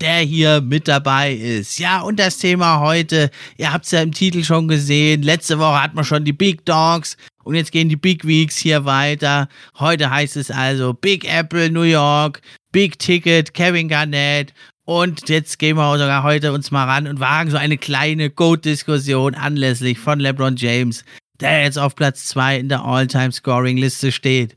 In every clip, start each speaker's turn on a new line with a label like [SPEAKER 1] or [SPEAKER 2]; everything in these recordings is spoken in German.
[SPEAKER 1] der hier mit dabei ist. Ja, und das Thema heute, ihr habt es ja im Titel schon gesehen, letzte Woche hatten wir schon die Big Dogs und jetzt gehen die Big Weeks hier weiter. Heute heißt es also Big Apple New York, Big Ticket Kevin Garnett und jetzt gehen wir sogar heute uns mal ran und wagen so eine kleine Goat-Diskussion anlässlich von LeBron James, der jetzt auf Platz 2 in der All-Time-Scoring-Liste steht.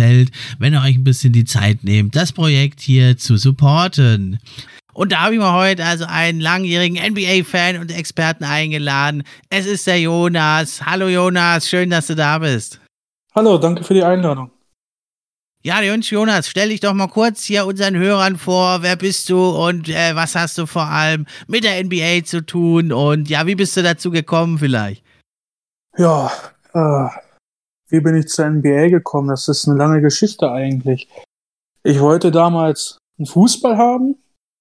[SPEAKER 1] gefällt, wenn ihr euch ein bisschen die Zeit nehmt, das Projekt hier zu supporten. Und da habe ich mir heute also einen langjährigen NBA-Fan und Experten eingeladen. Es ist der Jonas. Hallo Jonas, schön, dass du da bist.
[SPEAKER 2] Hallo, danke für die Einladung.
[SPEAKER 1] Ja, Jonas, stell dich doch mal kurz hier unseren Hörern vor. Wer bist du und äh, was hast du vor allem mit der NBA zu tun? Und ja, wie bist du dazu gekommen vielleicht?
[SPEAKER 2] Ja, äh, wie bin ich zur NBA gekommen? Das ist eine lange Geschichte eigentlich. Ich wollte damals einen Fußball haben,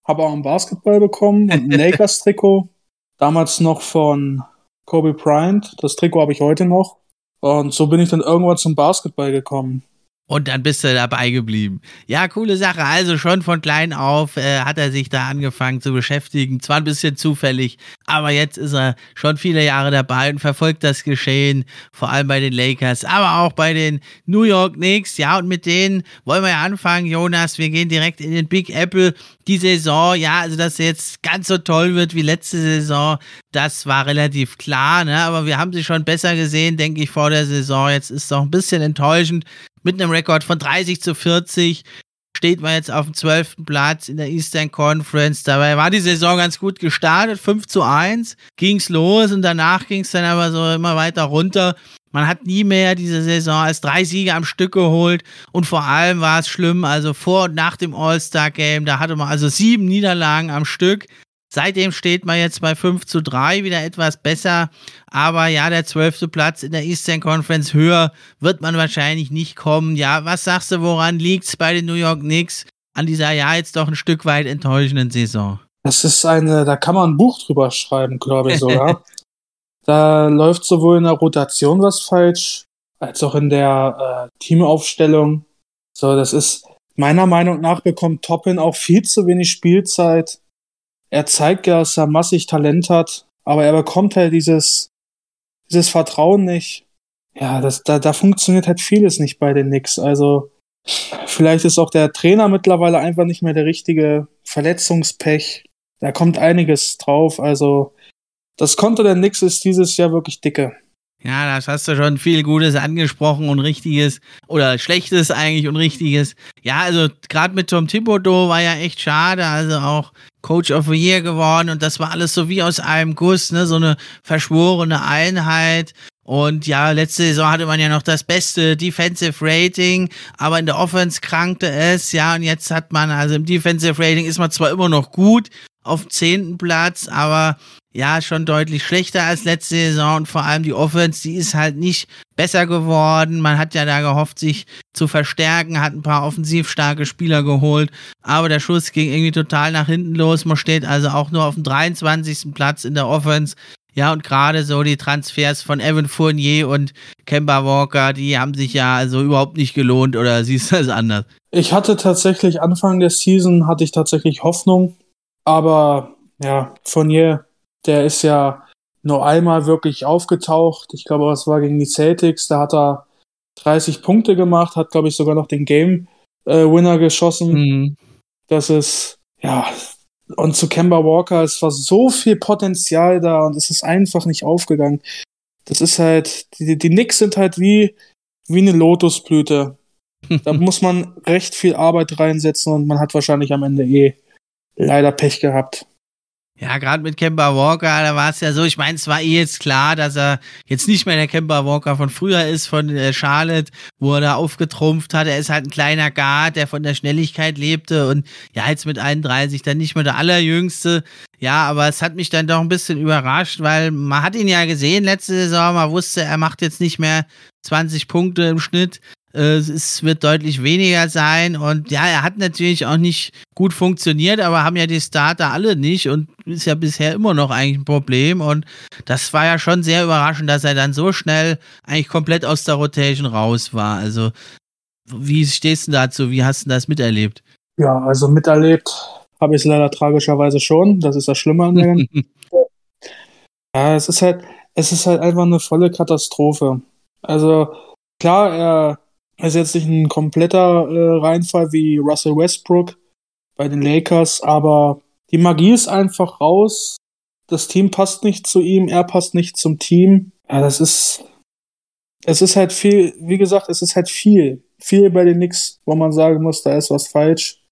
[SPEAKER 2] habe auch einen Basketball bekommen und ein Lakers-Trikot. Damals noch von Kobe Bryant. Das Trikot habe ich heute noch. Und so bin ich dann irgendwann zum Basketball gekommen.
[SPEAKER 1] Und dann bist du dabei geblieben. Ja, coole Sache. Also schon von klein auf äh, hat er sich da angefangen zu beschäftigen. Zwar ein bisschen zufällig, aber jetzt ist er schon viele Jahre dabei und verfolgt das Geschehen, vor allem bei den Lakers, aber auch bei den New York Knicks. Ja, und mit denen wollen wir ja anfangen, Jonas. Wir gehen direkt in den Big Apple. Die Saison, ja, also dass sie jetzt ganz so toll wird wie letzte Saison, das war relativ klar, ne? Aber wir haben sie schon besser gesehen, denke ich, vor der Saison. Jetzt ist es doch ein bisschen enttäuschend mit einem Rekord von 30 zu 40 steht man jetzt auf dem 12. Platz in der Eastern Conference. Dabei war die Saison ganz gut gestartet, 5 zu 1, ging's los und danach ging es dann aber so immer weiter runter. Man hat nie mehr diese Saison als drei Siege am Stück geholt und vor allem war es schlimm, also vor und nach dem All-Star-Game, da hatte man also sieben Niederlagen am Stück. Seitdem steht man jetzt bei 5 zu 3, wieder etwas besser. Aber ja, der zwölfte Platz in der Eastern Conference höher wird man wahrscheinlich nicht kommen. Ja, was sagst du, woran liegt es bei den New York Knicks an dieser ja jetzt doch ein Stück weit enttäuschenden Saison?
[SPEAKER 2] Das ist eine, da kann man ein Buch drüber schreiben, glaube ich sogar. da läuft sowohl in der Rotation was falsch, als auch in der äh, Teamaufstellung. So, das ist meiner Meinung nach bekommt Toppin auch viel zu wenig Spielzeit er zeigt ja, dass er massig Talent hat, aber er bekommt halt dieses, dieses Vertrauen nicht. Ja, das, da, da funktioniert halt vieles nicht bei den Knicks. Also, vielleicht ist auch der Trainer mittlerweile einfach nicht mehr der richtige Verletzungspech. Da kommt einiges drauf. Also, das Konto der Knicks ist dieses Jahr wirklich dicke.
[SPEAKER 1] Ja, das hast du schon viel Gutes angesprochen und Richtiges oder Schlechtes eigentlich und Richtiges. Ja, also gerade mit Tom Thibodeau war ja echt schade. Also auch Coach of the Year geworden und das war alles so wie aus einem Guss, ne, so eine verschworene Einheit. Und ja, letzte Saison hatte man ja noch das beste Defensive Rating, aber in der Offense krankte es, ja, und jetzt hat man, also im Defensive Rating ist man zwar immer noch gut auf dem zehnten Platz, aber ja, schon deutlich schlechter als letzte Saison und vor allem die Offense, die ist halt nicht besser geworden. Man hat ja da gehofft, sich zu verstärken, hat ein paar offensiv starke Spieler geholt, aber der Schuss ging irgendwie total nach hinten los. Man steht also auch nur auf dem 23. Platz in der Offense Ja, und gerade so die Transfers von Evan Fournier und Kemba Walker, die haben sich ja also überhaupt nicht gelohnt oder siehst du das anders?
[SPEAKER 2] Ich hatte tatsächlich Anfang der Season hatte ich tatsächlich Hoffnung, aber ja, Fournier, der ist ja nur einmal wirklich aufgetaucht. Ich glaube, es war gegen die Celtics, da hat er 30 Punkte gemacht, hat glaube ich sogar noch den Game äh, Winner geschossen. Mhm. Das ist ja und zu Kemba Walker, es war so viel Potenzial da und es ist einfach nicht aufgegangen. Das ist halt, die, die Knicks sind halt wie, wie eine Lotusblüte. Da muss man recht viel Arbeit reinsetzen und man hat wahrscheinlich am Ende eh leider Pech gehabt.
[SPEAKER 1] Ja, gerade mit Kemba Walker, da war es ja so, ich meine, es war eh jetzt klar, dass er jetzt nicht mehr der Kemba Walker von früher ist, von äh, Charlotte, wo er da aufgetrumpft hat. Er ist halt ein kleiner Guard, der von der Schnelligkeit lebte und ja, jetzt mit 31 dann nicht mehr der allerjüngste. Ja, aber es hat mich dann doch ein bisschen überrascht, weil man hat ihn ja gesehen letzte Saison, man wusste, er macht jetzt nicht mehr 20 Punkte im Schnitt. Äh, es wird deutlich weniger sein und ja, er hat natürlich auch nicht gut funktioniert, aber haben ja die Starter alle nicht und ist ja bisher immer noch eigentlich ein Problem und das war ja schon sehr überraschend, dass er dann so schnell eigentlich komplett aus der Rotation raus war. Also, wie stehst du dazu? Wie hast du das miterlebt?
[SPEAKER 2] Ja, also miterlebt habe ich es leider tragischerweise schon. Das ist das Schlimme an dem. ja, es ist halt, es ist halt einfach eine volle Katastrophe. Also, klar, er ist jetzt nicht ein kompletter äh, Reinfall wie Russell Westbrook bei den Lakers, aber die Magie ist einfach raus. Das Team passt nicht zu ihm, er passt nicht zum Team. Ja, das ist, es ist halt viel, wie gesagt, es ist halt viel, viel bei den Knicks, wo man sagen muss, da ist was falsch.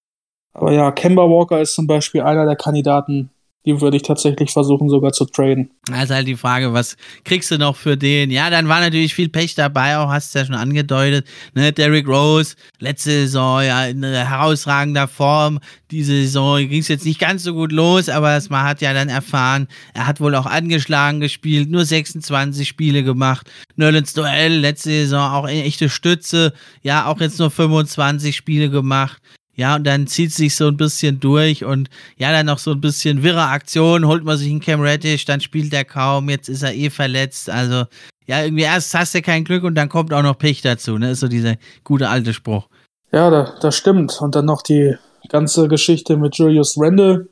[SPEAKER 2] Aber ja, Kemba Walker ist zum Beispiel einer der Kandidaten, die würde ich tatsächlich versuchen sogar zu traden.
[SPEAKER 1] Ist halt die Frage, was kriegst du noch für den? Ja, dann war natürlich viel Pech dabei, auch hast du ja schon angedeutet. Ne? Derrick Rose, letzte Saison ja in herausragender Form. Diese Saison ging es jetzt nicht ganz so gut los, aber man hat ja dann erfahren, er hat wohl auch angeschlagen gespielt, nur 26 Spiele gemacht. Nerlens Duell, letzte Saison auch echte Stütze, ja, auch jetzt nur 25 Spiele gemacht. Ja, und dann zieht sich so ein bisschen durch und ja, dann noch so ein bisschen wirre Aktion, holt man sich einen Cam Reddish, dann spielt er kaum, jetzt ist er eh verletzt. Also, ja, irgendwie erst hast du kein Glück und dann kommt auch noch Pech dazu, ne? Ist so dieser gute alte Spruch.
[SPEAKER 2] Ja, da, das stimmt. Und dann noch die ganze Geschichte mit Julius Randle.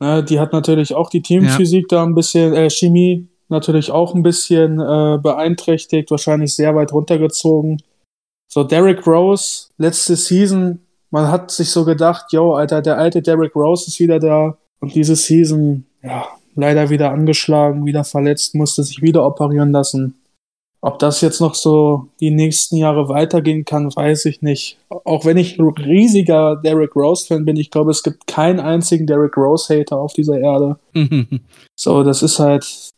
[SPEAKER 2] Ne, die hat natürlich auch die Teamphysik ja. da ein bisschen, äh, Chemie natürlich auch ein bisschen äh, beeinträchtigt, wahrscheinlich sehr weit runtergezogen. So, Derrick Rose, letzte Season man hat sich so gedacht, yo, Alter, der alte Derrick Rose ist wieder da. Und diese Season, ja, leider wieder angeschlagen, wieder verletzt, musste sich wieder operieren lassen. Ob das jetzt noch so die nächsten Jahre weitergehen kann, weiß ich nicht. Auch wenn ich ein riesiger Derrick Rose-Fan bin, ich glaube, es gibt keinen einzigen Derrick Rose-Hater auf dieser Erde. so, das ist halt,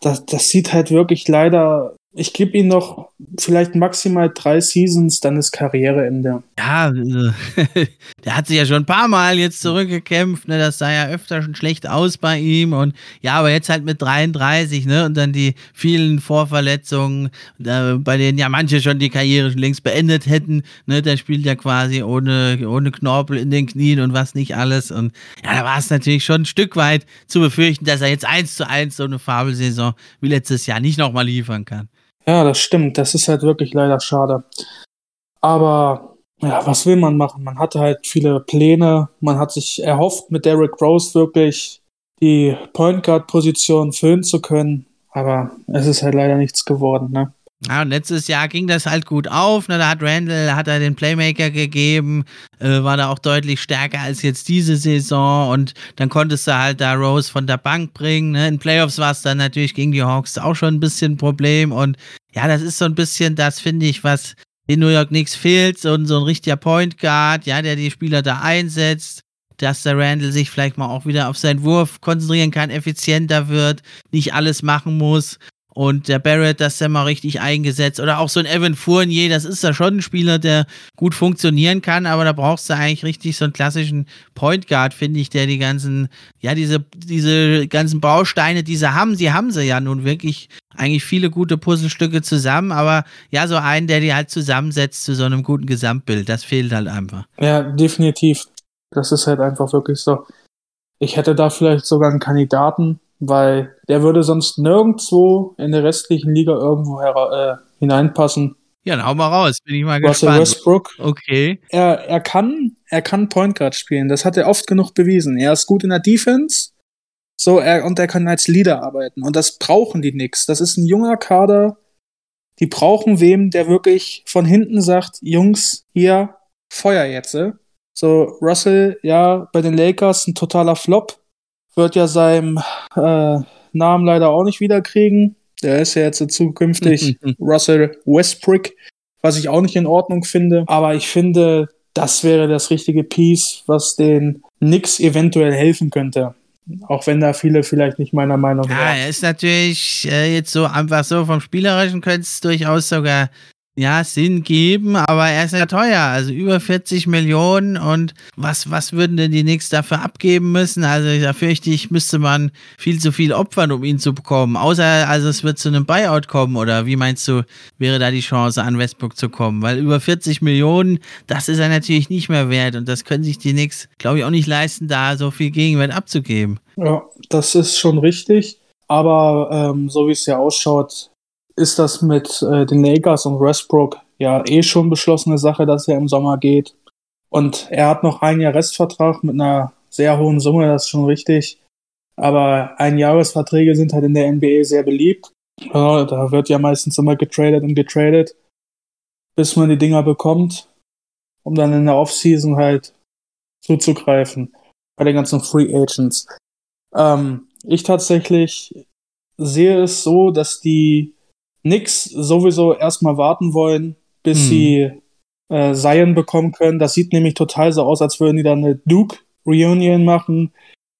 [SPEAKER 2] das, das sieht halt wirklich leider ich gebe ihm noch vielleicht maximal drei Seasons, dann ist Karriereende.
[SPEAKER 1] Ja, also, der hat sich ja schon ein paar Mal jetzt zurückgekämpft, ne? Das sah ja öfter schon schlecht aus bei ihm. Und ja, aber jetzt halt mit 33, ne? Und dann die vielen Vorverletzungen, äh, bei denen ja manche schon die Karriere schon längst beendet hätten. Ne? Der spielt ja quasi ohne, ohne Knorpel in den Knien und was nicht alles. Und ja, da war es natürlich schon ein Stück weit zu befürchten, dass er jetzt eins zu eins so eine Fabelsaison wie letztes Jahr nicht nochmal liefern kann.
[SPEAKER 2] Ja, das stimmt. Das ist halt wirklich leider schade. Aber ja, was will man machen? Man hatte halt viele Pläne. Man hat sich erhofft, mit Derrick Rose wirklich die Point Guard Position füllen zu können. Aber es ist halt leider nichts geworden, ne?
[SPEAKER 1] Ja, und letztes Jahr ging das halt gut auf. Ne? Da hat Randall, hat er den Playmaker gegeben, äh, war da auch deutlich stärker als jetzt diese Saison. Und dann konntest du halt da Rose von der Bank bringen. Ne? In Playoffs war es dann natürlich gegen die Hawks auch schon ein bisschen ein Problem. Und ja, das ist so ein bisschen das, finde ich, was in New York Knicks fehlt. So, so ein richtiger Point Guard, ja, der die Spieler da einsetzt dass der Randall sich vielleicht mal auch wieder auf seinen Wurf konzentrieren kann, effizienter wird, nicht alles machen muss. Und der Barrett, das ist ja mal richtig eingesetzt. Oder auch so ein Evan Fournier, das ist ja schon ein Spieler, der gut funktionieren kann, aber da brauchst du eigentlich richtig so einen klassischen Point Guard, finde ich, der die ganzen, ja, diese, diese ganzen Bausteine, die sie haben, sie haben sie ja nun wirklich eigentlich viele gute Puzzlestücke zusammen, aber ja, so einen, der die halt zusammensetzt zu so einem guten Gesamtbild, das fehlt halt einfach.
[SPEAKER 2] Ja, definitiv. Das ist halt einfach wirklich so. Ich hätte da vielleicht sogar einen Kandidaten, weil der würde sonst nirgendwo in der restlichen Liga irgendwo äh, hineinpassen.
[SPEAKER 1] Ja, dann hau mal raus, bin ich mal
[SPEAKER 2] Russell
[SPEAKER 1] gespannt.
[SPEAKER 2] Westbrook.
[SPEAKER 1] Okay.
[SPEAKER 2] Er, er kann, er kann Point Guard spielen. Das hat er oft genug bewiesen. Er ist gut in der Defense. So, er, und er kann als Leader arbeiten. Und das brauchen die nix. Das ist ein junger Kader. Die brauchen wem, der wirklich von hinten sagt, Jungs, hier, Feuer jetzt. So, Russell, ja, bei den Lakers ein totaler Flop. Wird ja seinem äh, Namen leider auch nicht wiederkriegen. Der ist ja jetzt zukünftig Russell Westbrook, was ich auch nicht in Ordnung finde. Aber ich finde, das wäre das richtige Piece, was den Knicks eventuell helfen könnte. Auch wenn da viele vielleicht nicht meiner Meinung sind.
[SPEAKER 1] Ja, er ist natürlich äh, jetzt so einfach so vom Spielerischen könnte es durchaus sogar ja, Sinn geben, aber er ist ja teuer, also über 40 Millionen und was, was würden denn die Knicks dafür abgeben müssen? Also da fürchte ich, müsste man viel zu viel opfern, um ihn zu bekommen. Außer, also es wird zu einem Buyout kommen oder wie meinst du, wäre da die Chance an Westbrook zu kommen? Weil über 40 Millionen, das ist er natürlich nicht mehr wert und das können sich die Knicks, glaube ich, auch nicht leisten, da so viel Gegenwert abzugeben.
[SPEAKER 2] Ja, das ist schon richtig. Aber ähm, so wie es ja ausschaut, ist das mit äh, den Lakers und Westbrook ja eh schon beschlossene Sache, dass er im Sommer geht. Und er hat noch ein Jahr Restvertrag mit einer sehr hohen Summe, das ist schon richtig. Aber Einjahresverträge sind halt in der NBA sehr beliebt. Ja, da wird ja meistens immer getradet und getradet, bis man die Dinger bekommt, um dann in der Offseason halt zuzugreifen bei den ganzen Free Agents. Ähm, ich tatsächlich sehe es so, dass die Knicks sowieso erstmal warten wollen, bis hm. sie äh, Zion bekommen können. Das sieht nämlich total so aus, als würden die dann eine Duke-Reunion machen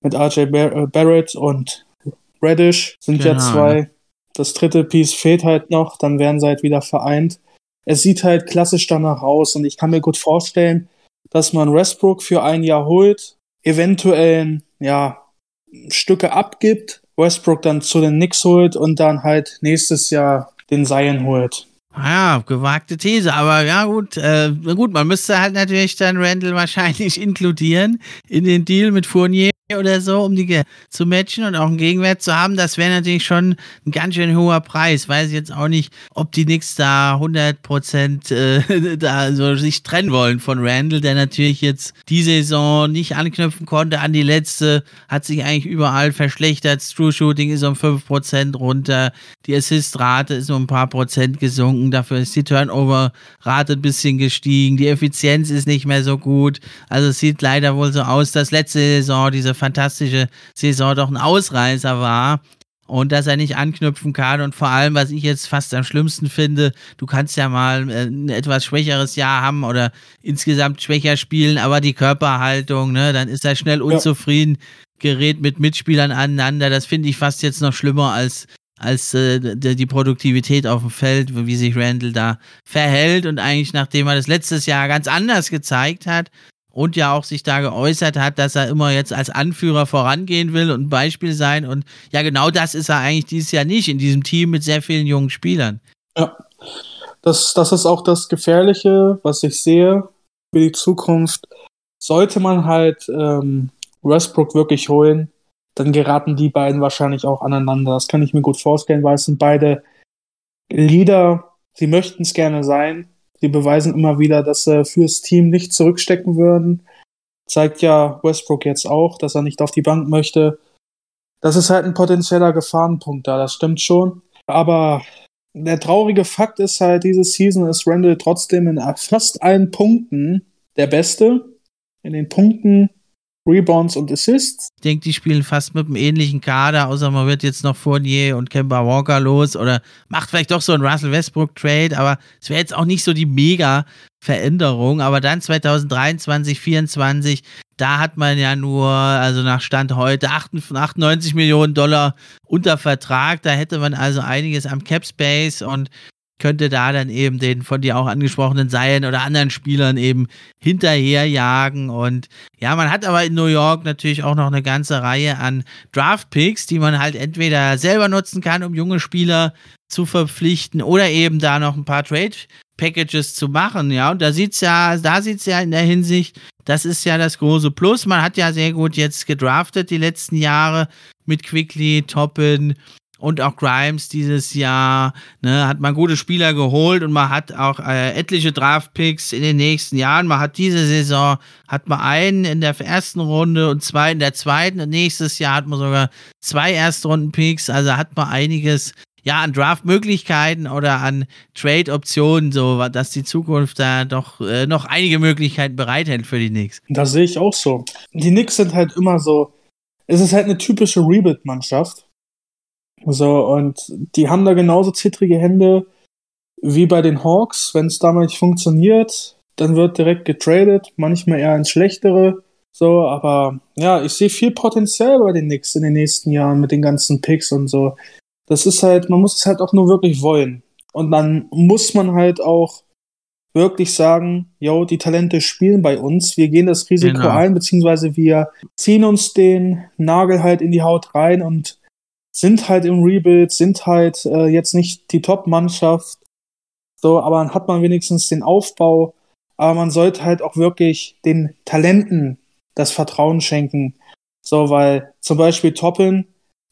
[SPEAKER 2] mit RJ Bar äh, Barrett und Reddish sind genau. ja zwei. Das dritte Piece fehlt halt noch, dann werden sie halt wieder vereint. Es sieht halt klassisch danach aus und ich kann mir gut vorstellen, dass man Westbrook für ein Jahr holt, eventuell ja Stücke abgibt, Westbrook dann zu den Knicks holt und dann halt nächstes Jahr den Seien holt.
[SPEAKER 1] Ja, gewagte These, aber ja gut, äh, gut, man müsste halt natürlich dann Randall wahrscheinlich inkludieren in den Deal mit Fournier oder so, um die zu matchen und auch einen Gegenwert zu haben. Das wäre natürlich schon ein ganz schön hoher Preis. Weiß jetzt auch nicht, ob die Knicks da 100 Prozent äh, da so sich trennen wollen von Randall, der natürlich jetzt die Saison nicht anknüpfen konnte an die letzte, hat sich eigentlich überall verschlechtert. True Shooting ist um 5 Prozent runter, die Assist-Rate ist um ein paar Prozent gesunken gesunken, dafür ist die Turnover-Rate ein bisschen gestiegen, die Effizienz ist nicht mehr so gut. Also es sieht leider wohl so aus, dass letzte Saison, diese fantastische Saison, doch ein Ausreißer war und dass er nicht anknüpfen kann. Und vor allem, was ich jetzt fast am schlimmsten finde, du kannst ja mal äh, ein etwas schwächeres Jahr haben oder insgesamt schwächer spielen, aber die Körperhaltung, ne, dann ist er schnell unzufrieden, gerät mit Mitspielern aneinander. Das finde ich fast jetzt noch schlimmer als als äh, die Produktivität auf dem Feld, wie sich Randall da verhält und eigentlich nachdem er das letztes Jahr ganz anders gezeigt hat und ja auch sich da geäußert hat, dass er immer jetzt als Anführer vorangehen will und ein Beispiel sein und ja genau das ist er eigentlich dieses Jahr nicht in diesem Team mit sehr vielen jungen Spielern.
[SPEAKER 2] Ja, das, das ist auch das Gefährliche, was ich sehe für die Zukunft. Sollte man halt ähm, Westbrook wirklich holen, dann geraten die beiden wahrscheinlich auch aneinander. Das kann ich mir gut vorstellen, weil es sind beide Leader, sie möchten es gerne sein. Sie beweisen immer wieder, dass sie fürs Team nicht zurückstecken würden. Zeigt ja Westbrook jetzt auch, dass er nicht auf die Bank möchte. Das ist halt ein potenzieller Gefahrenpunkt da, das stimmt schon. Aber der traurige Fakt ist halt, diese Season ist Randall trotzdem in fast allen Punkten der Beste. In den Punkten Rebounds und Assists.
[SPEAKER 1] Ich denke, die spielen fast mit einem ähnlichen Kader, außer man wird jetzt noch Fournier und Kemba Walker los oder macht vielleicht doch so einen Russell Westbrook Trade, aber es wäre jetzt auch nicht so die mega Veränderung. Aber dann 2023, 2024, da hat man ja nur, also nach Stand heute, 98 Millionen Dollar unter Vertrag. Da hätte man also einiges am Cap Space und könnte da dann eben den von dir auch angesprochenen Seien oder anderen Spielern eben hinterherjagen. Und ja, man hat aber in New York natürlich auch noch eine ganze Reihe an Draft-Picks, die man halt entweder selber nutzen kann, um junge Spieler zu verpflichten oder eben da noch ein paar Trade Packages zu machen, ja. Und da sieht's ja, da sieht's ja in der Hinsicht Das ist ja das große Plus. Man hat ja sehr gut jetzt gedraftet die letzten Jahre mit Quickly, Toppin und auch Grimes dieses Jahr. Ne, hat man gute Spieler geholt und man hat auch äh, etliche Draftpicks in den nächsten Jahren. Man hat diese Saison, hat man einen in der ersten Runde und zwei in der zweiten. Und nächstes Jahr hat man sogar zwei Erstrunden-Picks. Also hat man einiges ja, an Draft-Möglichkeiten oder an Trade-Optionen, so dass die Zukunft da doch äh, noch einige Möglichkeiten bereithält für die Knicks.
[SPEAKER 2] Das sehe ich auch so. Die Knicks sind halt immer so, es ist halt eine typische Rebuild-Mannschaft. So, und die haben da genauso zittrige Hände wie bei den Hawks. Wenn es damals nicht funktioniert, dann wird direkt getradet, manchmal eher ins Schlechtere. So, aber ja, ich sehe viel Potenzial bei den Knicks in den nächsten Jahren mit den ganzen Picks und so das ist halt, man muss es halt auch nur wirklich wollen. Und dann muss man halt auch wirklich sagen, yo, die Talente spielen bei uns, wir gehen das Risiko genau. ein, beziehungsweise wir ziehen uns den Nagel halt in die Haut rein und sind halt im Rebuild, sind halt äh, jetzt nicht die Top-Mannschaft, so, aber dann hat man wenigstens den Aufbau, aber man sollte halt auch wirklich den Talenten das Vertrauen schenken, so, weil zum Beispiel Toppin,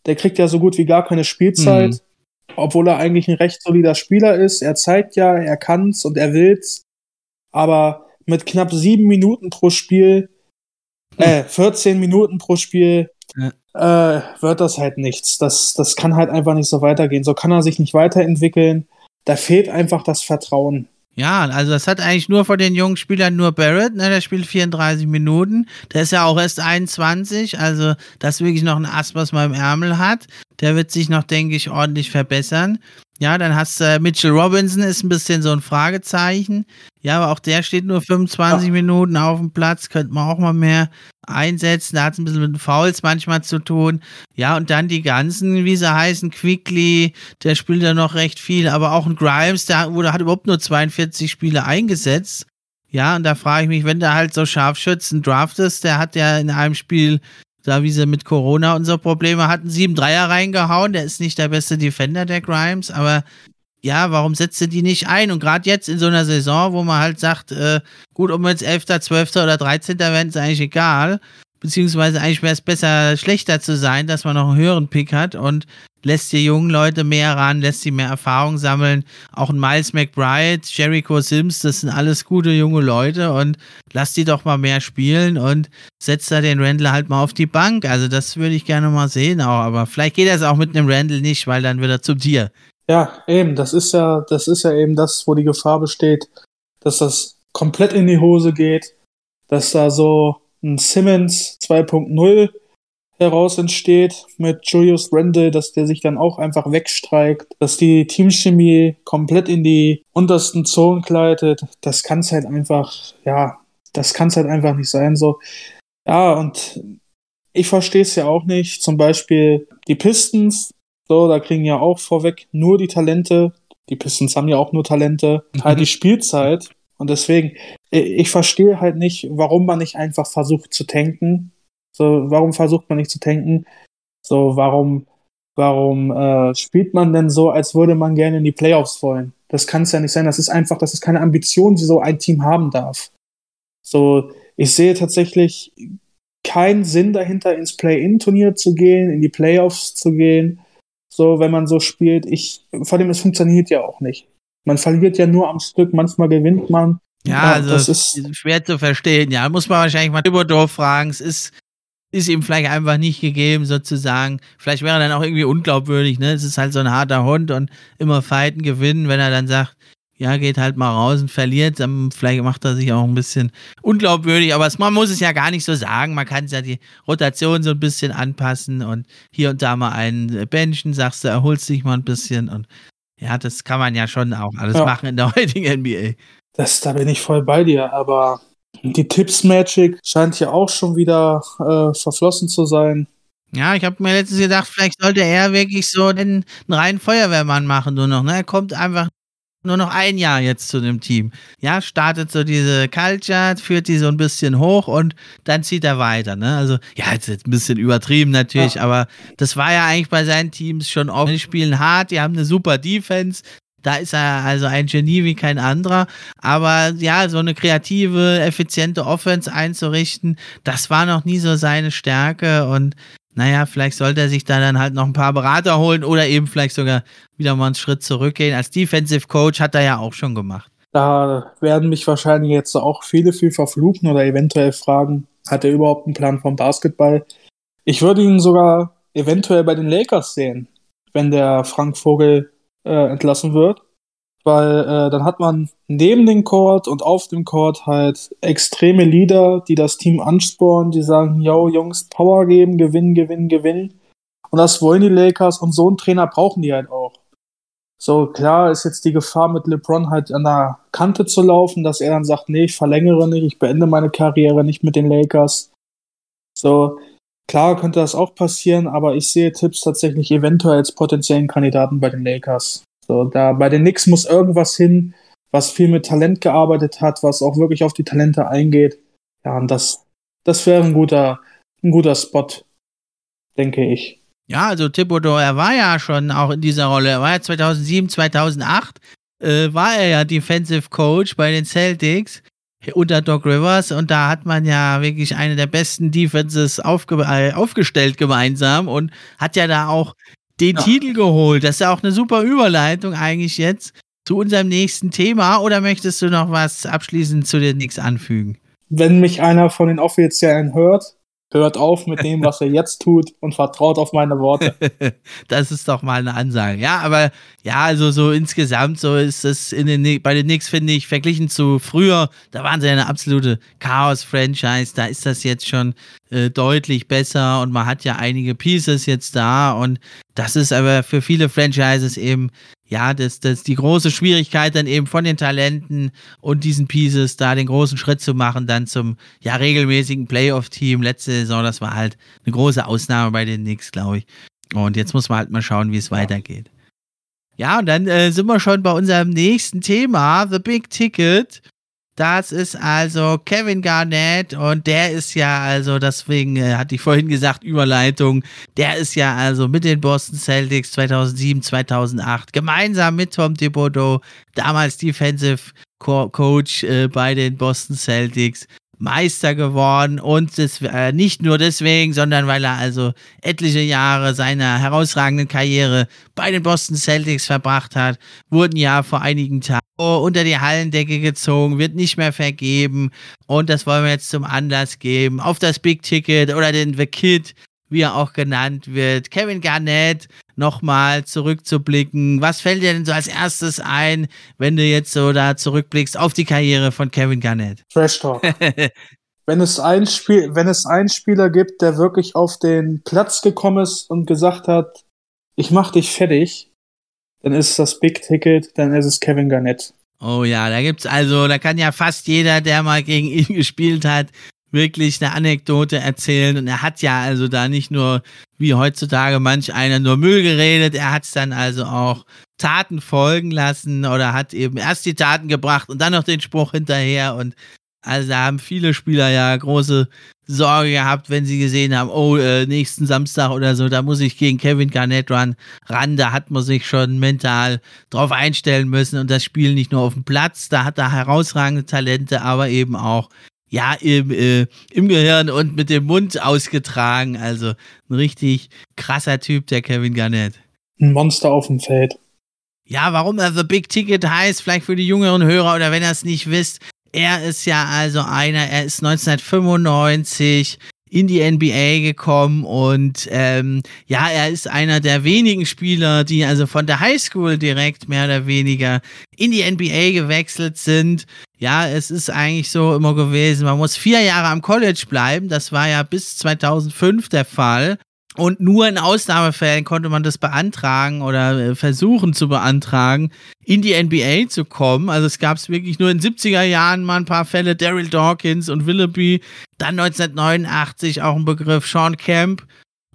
[SPEAKER 2] der kriegt ja so gut wie gar keine Spielzeit, mhm. obwohl er eigentlich ein recht solider Spieler ist. Er zeigt ja, er kann's und er will's. Aber mit knapp sieben Minuten pro Spiel, äh, 14 Minuten pro Spiel, ja. Äh, wird das halt nichts. Das, das kann halt einfach nicht so weitergehen. So kann er sich nicht weiterentwickeln. Da fehlt einfach das Vertrauen.
[SPEAKER 1] Ja, also das hat eigentlich nur von den jungen Spielern nur Barrett, ne, der spielt 34 Minuten. Der ist ja auch erst 21, also das ist wirklich noch ein Ass, was man im Ärmel hat. Der wird sich noch, denke ich, ordentlich verbessern. Ja, dann hast du äh, Mitchell Robinson, ist ein bisschen so ein Fragezeichen. Ja, aber auch der steht nur 25 ja. Minuten auf dem Platz, könnte man auch mal mehr einsetzen. Da hat es ein bisschen mit den Fouls manchmal zu tun. Ja, und dann die ganzen, wie sie heißen, Quickly, der spielt ja noch recht viel, aber auch ein Grimes, der wurde, hat überhaupt nur 42 Spiele eingesetzt. Ja, und da frage ich mich, wenn du halt so Scharfschützen draftest, der hat ja in einem Spiel da wie sie mit Corona unsere Probleme hatten, sieben Dreier reingehauen. Der ist nicht der beste Defender der Grimes, aber ja, warum setzt du die nicht ein? Und gerade jetzt in so einer Saison, wo man halt sagt, äh, gut, ob wir jetzt 11., 12. oder 13. werden, ist eigentlich egal. Beziehungsweise eigentlich wäre es besser, schlechter zu sein, dass man noch einen höheren Pick hat und lässt die jungen Leute mehr ran, lässt sie mehr Erfahrung sammeln. Auch ein Miles McBride, Jericho Sims, das sind alles gute junge Leute und lass die doch mal mehr spielen und setzt da den Randall halt mal auf die Bank. Also das würde ich gerne mal sehen auch, aber vielleicht geht das auch mit einem Randall nicht, weil dann wird er zum Tier.
[SPEAKER 2] Ja, eben, das ist ja, das ist ja eben das, wo die Gefahr besteht, dass das komplett in die Hose geht, dass da so ein Simmons 2.0 heraus entsteht mit Julius Randle, dass der sich dann auch einfach wegstreikt, dass die Teamchemie komplett in die untersten Zonen gleitet. Das kann es halt einfach, ja, das kann es halt einfach nicht sein. So, ja, und ich verstehe es ja auch nicht. Zum Beispiel die Pistons, so, da kriegen ja auch vorweg nur die Talente. Die Pistons haben ja auch nur Talente, halt die Spielzeit. Und deswegen, ich verstehe halt nicht, warum man nicht einfach versucht zu tanken so, warum versucht man nicht zu tanken? So, warum, warum äh, spielt man denn so, als würde man gerne in die Playoffs wollen? Das kann es ja nicht sein. Das ist einfach, das ist keine Ambition, die so ein Team haben darf. So, ich sehe tatsächlich keinen Sinn dahinter, ins Play-In-Turnier zu gehen, in die Playoffs zu gehen. So, wenn man so spielt. Ich, vor allem, es funktioniert ja auch nicht. Man verliert ja nur am Stück, manchmal gewinnt man.
[SPEAKER 1] Ja, ja also das ist schwer zu verstehen. Ja, muss man wahrscheinlich mal über Dorf fragen. Es ist ist ihm vielleicht einfach nicht gegeben, sozusagen. Vielleicht wäre er dann auch irgendwie unglaubwürdig, ne? Es ist halt so ein harter Hund und immer fighten, gewinnen, wenn er dann sagt, ja, geht halt mal raus und verliert, dann vielleicht macht er sich auch ein bisschen unglaubwürdig, aber man muss es ja gar nicht so sagen, man kann ja die Rotation so ein bisschen anpassen und hier und da mal einen benchen, sagst du, erholst dich mal ein bisschen und ja, das kann man ja schon auch alles ja. machen in der heutigen NBA.
[SPEAKER 2] Das, da bin ich voll bei dir, aber die Tipps-Magic scheint ja auch schon wieder äh, verflossen zu sein.
[SPEAKER 1] Ja, ich habe mir letztens gedacht, vielleicht sollte er wirklich so den, einen reinen Feuerwehrmann machen, nur noch. Ne? Er kommt einfach nur noch ein Jahr jetzt zu dem Team. Ja, startet so diese Culture, führt die so ein bisschen hoch und dann zieht er weiter. Ne? Also, ja, jetzt ist ein bisschen übertrieben natürlich, ja. aber das war ja eigentlich bei seinen Teams schon oft. Die spielen hart, die haben eine super Defense, Da ist er also ein Genie wie kein anderer. Aber ja, so eine kreative, effiziente Offense einzurichten, das war noch nie so seine Stärke. Und naja, vielleicht sollte er sich da dann halt noch ein paar Berater holen oder eben vielleicht sogar wieder mal einen Schritt zurückgehen. Als Defensive Coach hat er ja auch schon gemacht.
[SPEAKER 2] Da werden mich wahrscheinlich jetzt auch viele viel verfluchen oder eventuell fragen, hat er überhaupt einen Plan vom Basketball? Ich würde ihn sogar eventuell bei den Lakers sehen, wenn der Frank Vogel äh, entlassen wird. Weil äh, dann hat man neben dem Court und auf dem Court halt extreme Leader, die das Team anspornen, die sagen, yo, Jungs, Power geben, gewinnen, gewinnen, gewinnen. Und das wollen die Lakers und so einen Trainer brauchen die halt auch. So, klar ist jetzt die Gefahr mit LeBron halt an der Kante zu laufen, dass er dann sagt, nee, ich verlängere nicht, ich beende meine Karriere nicht mit den Lakers. So, klar könnte das auch passieren, aber ich sehe Tipps tatsächlich eventuell als potenziellen Kandidaten bei den Lakers. So, da bei den Knicks muss irgendwas hin, was viel mit Talent gearbeitet hat, was auch wirklich auf die Talente eingeht. Ja, und das, das wäre ein guter, ein guter Spot, denke ich.
[SPEAKER 1] Ja, also Thibodeau, er war ja schon auch in dieser Rolle. Er war ja 2007, 2008, äh, war er ja Defensive Coach bei den Celtics unter Doc Rivers und da hat man ja wirklich eine der besten Defenses aufge äh, aufgestellt gemeinsam und hat ja da auch den ja. Titel geholt. Das ist ja auch eine super Überleitung eigentlich jetzt zu unserem nächsten Thema. Oder möchtest du noch was abschließend zu den Nix anfügen?
[SPEAKER 2] Wenn mich einer von den Offiziellen hört, hört auf mit dem, was er jetzt tut und vertraut auf meine Worte.
[SPEAKER 1] das ist doch mal eine Ansage. Ja, aber ja, also so insgesamt, so ist es in den, bei den Knicks, finde ich, verglichen zu früher, da waren sie eine absolute Chaos-Franchise. Da ist das jetzt schon äh, deutlich besser und man hat ja einige Pieces jetzt da und das ist aber für viele Franchises eben ja, das, das die große Schwierigkeit dann eben von den Talenten und diesen Pieces da den großen Schritt zu machen, dann zum ja regelmäßigen Playoff-Team. Letzte Saison, das war halt eine große Ausnahme bei den Knicks, glaube ich. Und jetzt muss man halt mal schauen, wie es weitergeht. Ja, und dann äh, sind wir schon bei unserem nächsten Thema, The Big Ticket. Das ist also Kevin Garnett und der ist ja also, deswegen äh, hatte ich vorhin gesagt, Überleitung, der ist ja also mit den Boston Celtics 2007, 2008 gemeinsam mit Tom Thibodeau, damals Defensive Co Coach äh, bei den Boston Celtics, Meister geworden und das, äh, nicht nur deswegen, sondern weil er also etliche Jahre seiner herausragenden Karriere bei den Boston Celtics verbracht hat, wurden ja vor einigen Tagen unter die Hallendecke gezogen, wird nicht mehr vergeben. Und das wollen wir jetzt zum Anlass geben auf das Big Ticket oder den The Kid, wie er auch genannt wird. Kevin Garnett nochmal zurückzublicken. Was fällt dir denn so als erstes ein, wenn du jetzt so da zurückblickst auf die Karriere von Kevin Garnett?
[SPEAKER 2] Trash Talk. wenn es ein Spiel, wenn es einen Spieler gibt, der wirklich auf den Platz gekommen ist und gesagt hat, ich mach dich fertig, dann ist das Big Ticket, dann ist es Kevin Garnett.
[SPEAKER 1] Oh ja, da gibt's also, da kann ja fast jeder, der mal gegen ihn gespielt hat, wirklich eine Anekdote erzählen. Und er hat ja also da nicht nur wie heutzutage manch einer nur Müll geredet, er hat es dann also auch Taten folgen lassen oder hat eben erst die Taten gebracht und dann noch den Spruch hinterher. Und also da haben viele Spieler ja große Sorge gehabt, wenn sie gesehen haben, oh, äh, nächsten Samstag oder so, da muss ich gegen Kevin Garnett ran, ran. Da hat man sich schon mental drauf einstellen müssen und das Spiel nicht nur auf dem Platz, da hat er herausragende Talente, aber eben auch ja, im, äh, im Gehirn und mit dem Mund ausgetragen. Also ein richtig krasser Typ, der Kevin Garnett.
[SPEAKER 2] Ein Monster auf dem Feld.
[SPEAKER 1] Ja, warum er The Big Ticket heißt, vielleicht für die jüngeren Hörer oder wenn ihr es nicht wisst, er ist ja also einer, er ist 1995 in die NBA gekommen und ähm, ja, er ist einer der wenigen Spieler, die also von der Highschool direkt mehr oder weniger in die NBA gewechselt sind. Ja, es ist eigentlich so immer gewesen, man muss vier Jahre am College bleiben. Das war ja bis 2005 der Fall. Und nur in Ausnahmefällen konnte man das beantragen oder äh, versuchen zu beantragen, in die NBA zu kommen. Also es gab es wirklich nur in 70er Jahren mal ein paar Fälle, Daryl Dawkins und Willoughby. Dann 1989 auch ein Begriff, Sean Camp.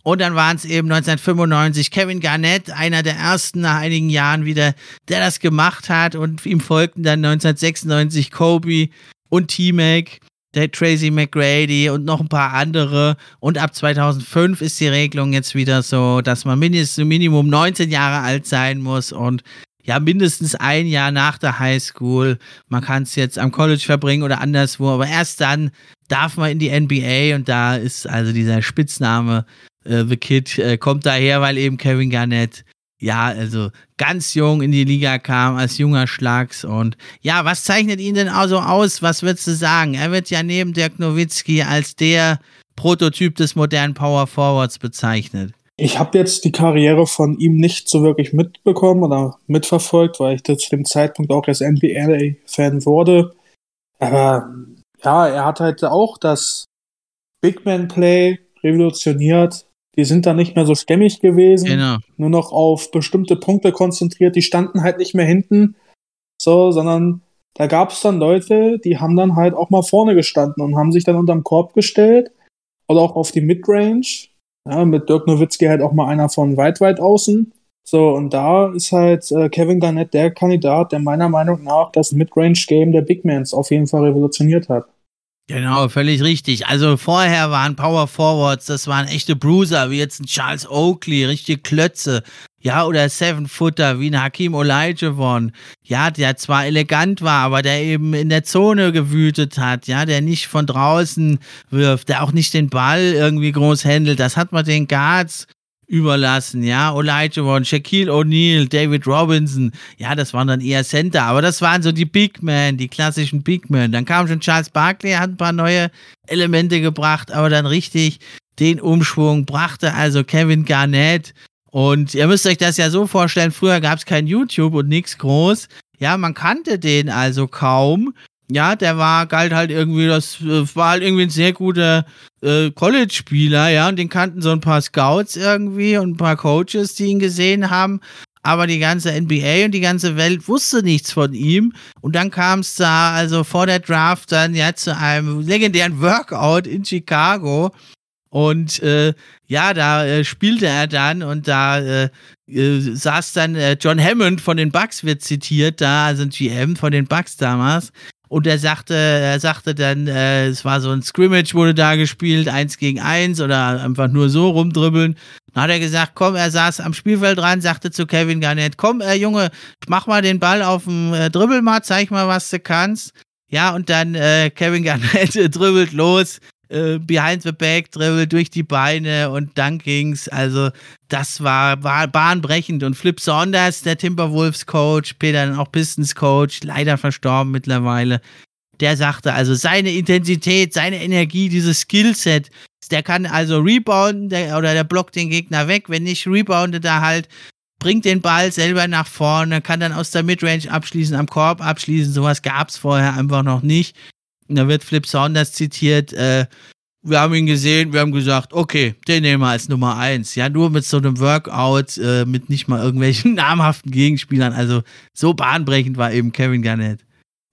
[SPEAKER 1] Und dann waren es eben 1995 Kevin Garnett, einer der ersten nach einigen Jahren wieder, der das gemacht hat. Und ihm folgten dann 1996 Kobe und T-Mac der Tracy McGrady und noch ein paar andere. Und ab 2005 ist die Regelung jetzt wieder so, dass man mindestens Minimum 19 Jahre alt sein muss. Und ja mindestens ein Jahr nach der Highschool. Man kann es jetzt am College verbringen oder anderswo, aber erst dann darf man in die NBA und da ist also dieser Spitzname äh, The Kid äh, kommt daher, weil eben Kevin Garnett ja, also ganz jung in die Liga kam, als junger Schlags. Und ja, was zeichnet ihn denn also aus? Was würdest du sagen? Er wird ja neben Dirk Nowitzki als der Prototyp des modernen Power Forwards bezeichnet.
[SPEAKER 2] Ich habe jetzt die Karriere von ihm nicht so wirklich mitbekommen oder mitverfolgt, weil ich zu dem Zeitpunkt auch als NBA-Fan wurde. Aber ja, er hat halt auch das Big Man Play revolutioniert. Die sind dann nicht mehr so stämmig gewesen, genau. nur noch auf bestimmte Punkte konzentriert. Die standen halt nicht mehr hinten, so, sondern da gab es dann Leute, die haben dann halt auch mal vorne gestanden und haben sich dann unterm Korb gestellt oder auch auf die Midrange. Ja, mit Dirk Nowitzki halt auch mal einer von weit, weit außen. So, und da ist halt äh, Kevin Garnett der Kandidat, der meiner Meinung nach das Midrange-Game der Big Mans auf jeden Fall revolutioniert hat.
[SPEAKER 1] Genau, völlig richtig. Also vorher waren Power Forwards, das waren echte Bruiser, wie jetzt ein Charles Oakley, richtige Klötze. Ja, oder Seven Footer, wie ein Hakim Olajuwon. Ja, der zwar elegant war, aber der eben in der Zone gewütet hat. Ja, der nicht von draußen wirft, der auch nicht den Ball irgendwie groß händelt. Das hat man den Guards überlassen, ja. Olajuwon, Shaquille O'Neal, David Robinson, ja, das waren dann eher Center, aber das waren so die Big Men, die klassischen Big Men. Dann kam schon Charles Barkley, hat ein paar neue Elemente gebracht, aber dann richtig den Umschwung brachte also Kevin Garnett. Und ihr müsst euch das ja so vorstellen, früher gab es kein YouTube und nichts groß. Ja, man kannte den also kaum ja, der war, galt halt irgendwie, das äh, war halt irgendwie ein sehr guter äh, College-Spieler, ja, und den kannten so ein paar Scouts irgendwie und ein paar Coaches, die ihn gesehen haben. Aber die ganze NBA und die ganze Welt wusste nichts von ihm. Und dann kam es da, also vor der Draft, dann ja zu einem legendären Workout in Chicago. Und äh, ja, da äh, spielte er dann und da äh, äh saß dann äh, John Hammond von den Bucks, wird zitiert, da, also ein GM von den Bucks damals. Und er sagte, er sagte dann, äh, es war so ein Scrimmage, wurde da gespielt, eins gegen eins oder einfach nur so rumdribbeln. Dann hat er gesagt, komm, er saß am Spielfeld dran, sagte zu Kevin Garnett, komm, äh, Junge, mach mal den Ball auf dem äh, Dribbelmat, zeig mal, was du kannst. Ja, und dann äh, Kevin Garnett dribbelt los, äh, behind the back, Dribbel durch die Beine und dann ging's. Also, das war, war bahnbrechend. Und Flip Saunders, der Timberwolves Coach, Peter dann auch Pistons Coach, leider verstorben mittlerweile, der sagte also, seine Intensität, seine Energie, dieses Skillset, der kann also rebounden der, oder der blockt den Gegner weg. Wenn nicht, reboundet er halt, bringt den Ball selber nach vorne, kann dann aus der Midrange abschließen, am Korb abschließen. Sowas gab es vorher einfach noch nicht. Da wird Flip Saunders zitiert, äh, wir haben ihn gesehen, wir haben gesagt, okay, den nehmen wir als Nummer eins. Ja, nur mit so einem Workout, äh, mit nicht mal irgendwelchen namhaften Gegenspielern. Also so bahnbrechend war eben Kevin Garnett.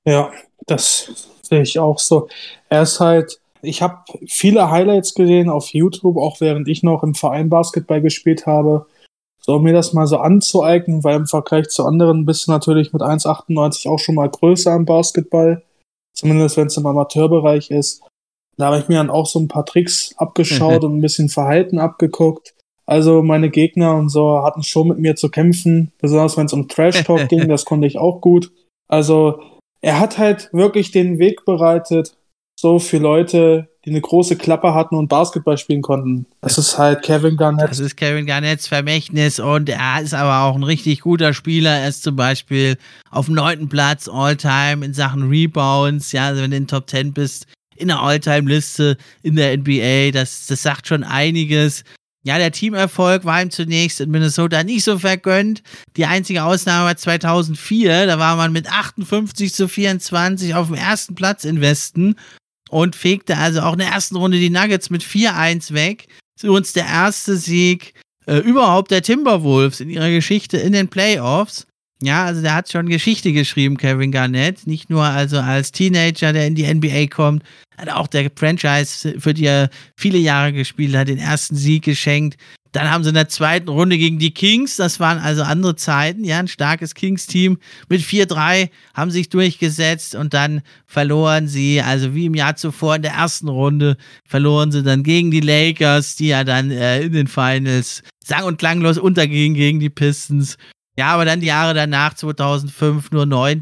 [SPEAKER 2] Ja, das sehe ich auch so. Er ist halt, ich habe viele Highlights gesehen auf YouTube, auch während ich noch im Verein Basketball gespielt habe. So, um mir das mal so anzueignen, weil im Vergleich zu anderen bist du natürlich mit 1,98 auch schon mal größer im Basketball zumindest wenn es im Amateurbereich ist. Da habe ich mir dann auch so ein paar Tricks abgeschaut und ein bisschen Verhalten abgeguckt. Also meine Gegner und so hatten schon mit mir zu kämpfen, besonders wenn es um Trash Talk ging, das konnte ich auch gut. Also er hat halt wirklich den Weg bereitet, so für Leute, die eine große Klappe hatten und Basketball spielen konnten. Das ist halt Kevin Garnett.
[SPEAKER 1] Das ist Kevin Garnetts Vermächtnis und er ist aber auch ein richtig guter Spieler. Er ist zum Beispiel auf dem neunten Platz All-Time in Sachen Rebounds. Ja, also wenn du in den Top 10 bist, in der All-Time-Liste in der NBA, das, das sagt schon einiges. Ja, der Teamerfolg war ihm zunächst in Minnesota nicht so vergönnt. Die einzige Ausnahme war 2004. Da war man mit 58 zu 24 auf dem ersten Platz in Westen und fegte also auch in der ersten Runde die Nuggets mit 4-1 weg. Das ist übrigens der erste Sieg äh, überhaupt der Timberwolves in ihrer Geschichte in den Playoffs. Ja, also der hat schon Geschichte geschrieben, Kevin Garnett. Nicht nur also als Teenager, der in die NBA kommt, hat auch der Franchise, für die er viele Jahre gespielt hat, den ersten Sieg geschenkt. Dann haben sie in der zweiten Runde gegen die Kings, das waren also andere Zeiten, ja, ein starkes Kings-Team mit 4-3 haben sich durchgesetzt und dann verloren sie, also wie im Jahr zuvor in der ersten Runde, verloren sie dann gegen die Lakers, die ja dann äh, in den Finals sang- und klanglos untergingen gegen die Pistons. Ja, aber dann die Jahre danach, 2005 nur 9.,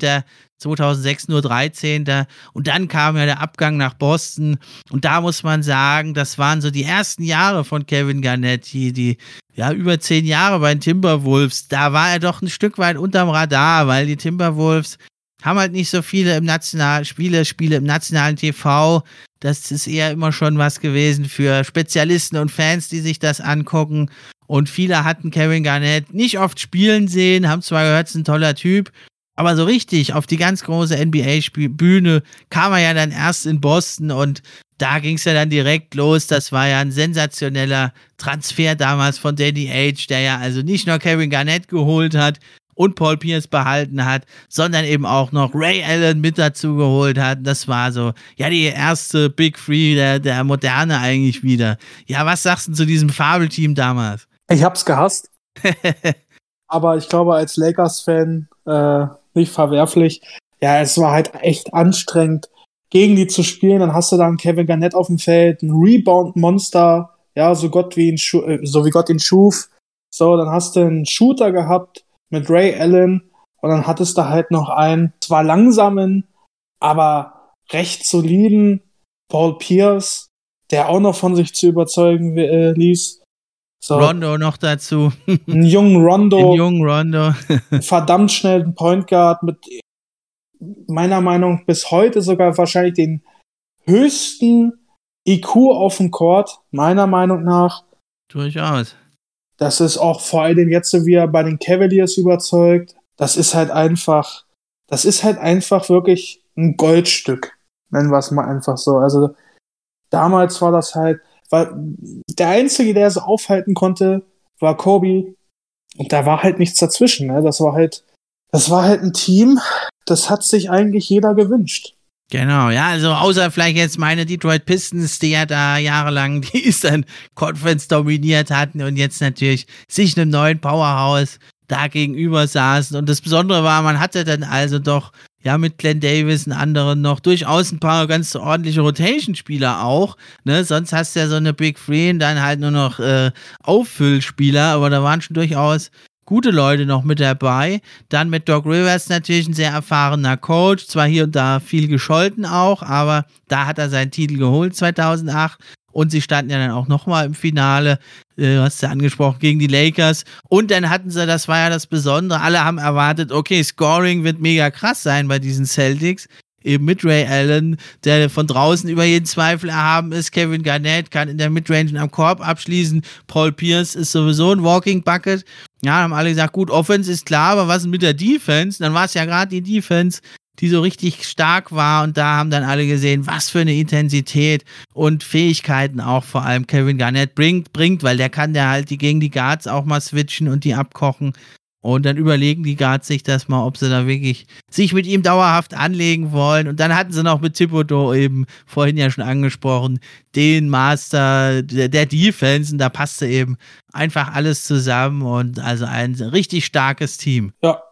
[SPEAKER 1] 2006 nur 13. Und dann kam ja der Abgang nach Boston. Und da muss man sagen, das waren so die ersten Jahre von Kevin Garnett, die, die ja, über zehn Jahre bei den Timberwolves. Da war er doch ein Stück weit unterm Radar, weil die Timberwolves haben halt nicht so viele im nationalen Spiele, Spiele im nationalen TV. Das ist eher immer schon was gewesen für Spezialisten und Fans, die sich das angucken. Und viele hatten Kevin Garnett nicht oft spielen sehen, haben zwar gehört, ist ein toller Typ, aber so richtig auf die ganz große NBA-Bühne kam er ja dann erst in Boston und da ging es ja dann direkt los. Das war ja ein sensationeller Transfer damals von Danny Age, der ja also nicht nur Kevin Garnett geholt hat und Paul Pierce behalten hat, sondern eben auch noch Ray Allen mit dazu geholt hat. Das war so, ja, die erste Big Three der, der Moderne eigentlich wieder. Ja, was sagst du zu diesem Fabelteam damals?
[SPEAKER 2] Ich hab's gehasst. Aber ich glaube, als Lakers-Fan äh, nicht verwerflich. Ja, es war halt echt anstrengend, gegen die zu spielen. Dann hast du dann Kevin Garnett auf dem Feld, ein Rebound-Monster, ja, so Gott wie ihn, äh, so wie Gott ihn schuf. So, dann hast du einen Shooter gehabt mit Ray Allen und dann hattest du halt noch einen zwar langsamen, aber recht soliden Paul Pierce, der auch noch von sich zu überzeugen äh, ließ.
[SPEAKER 1] So. Rondo noch dazu.
[SPEAKER 2] Einen jungen Rondo.
[SPEAKER 1] Einen jungen Rondo.
[SPEAKER 2] verdammt schnellen Point Guard mit meiner Meinung nach bis heute sogar wahrscheinlich den höchsten IQ auf dem Court, meiner Meinung nach.
[SPEAKER 1] Durchaus.
[SPEAKER 2] Das ist auch vor allem jetzt so wie er bei den Cavaliers überzeugt. Das ist halt einfach, das ist halt einfach wirklich ein Goldstück. Nennen wir es mal einfach so. Also damals war das halt, weil der Einzige, der es aufhalten konnte, war Kobe. Und da war halt nichts dazwischen. Ne? Das war halt, das war halt ein Team, das hat sich eigentlich jeder gewünscht.
[SPEAKER 1] Genau, ja, also außer vielleicht jetzt meine Detroit Pistons, die ja da jahrelang die Eastern Conference dominiert hatten und jetzt natürlich sich einem neuen Powerhouse da gegenüber saßen. Und das Besondere war, man hatte dann also doch ja, mit Glenn Davis und anderen noch durchaus ein paar ganz ordentliche Rotation-Spieler auch. Ne? Sonst hast du ja so eine Big Three und dann halt nur noch äh, Auffüllspieler, aber da waren schon durchaus gute Leute noch mit dabei. Dann mit Doc Rivers natürlich ein sehr erfahrener Coach, zwar hier und da viel gescholten auch, aber da hat er seinen Titel geholt 2008 und sie standen ja dann auch nochmal im Finale, äh, hast du angesprochen, gegen die Lakers. Und dann hatten sie, das war ja das Besondere, alle haben erwartet, okay, Scoring wird mega krass sein bei diesen Celtics. Eben mit Ray Allen, der von draußen über jeden Zweifel erhaben ist. Kevin Garnett kann in der Midrange am Korb abschließen. Paul Pierce ist sowieso ein Walking Bucket. Ja, haben alle gesagt, gut, Offense ist klar, aber was ist mit der Defense? Dann war es ja gerade die Defense, die so richtig stark war und da haben dann alle gesehen, was für eine Intensität und Fähigkeiten auch vor allem Kevin Garnett bringt, bringt, weil der kann der halt die gegen die Guards auch mal switchen und die abkochen. Und dann überlegen die Guards sich das mal, ob sie da wirklich sich mit ihm dauerhaft anlegen wollen. Und dann hatten sie noch mit Thibodeau eben vorhin ja schon angesprochen, den Master der, der Defense. Und da passte eben einfach alles zusammen und also ein richtig starkes Team.
[SPEAKER 2] Ja,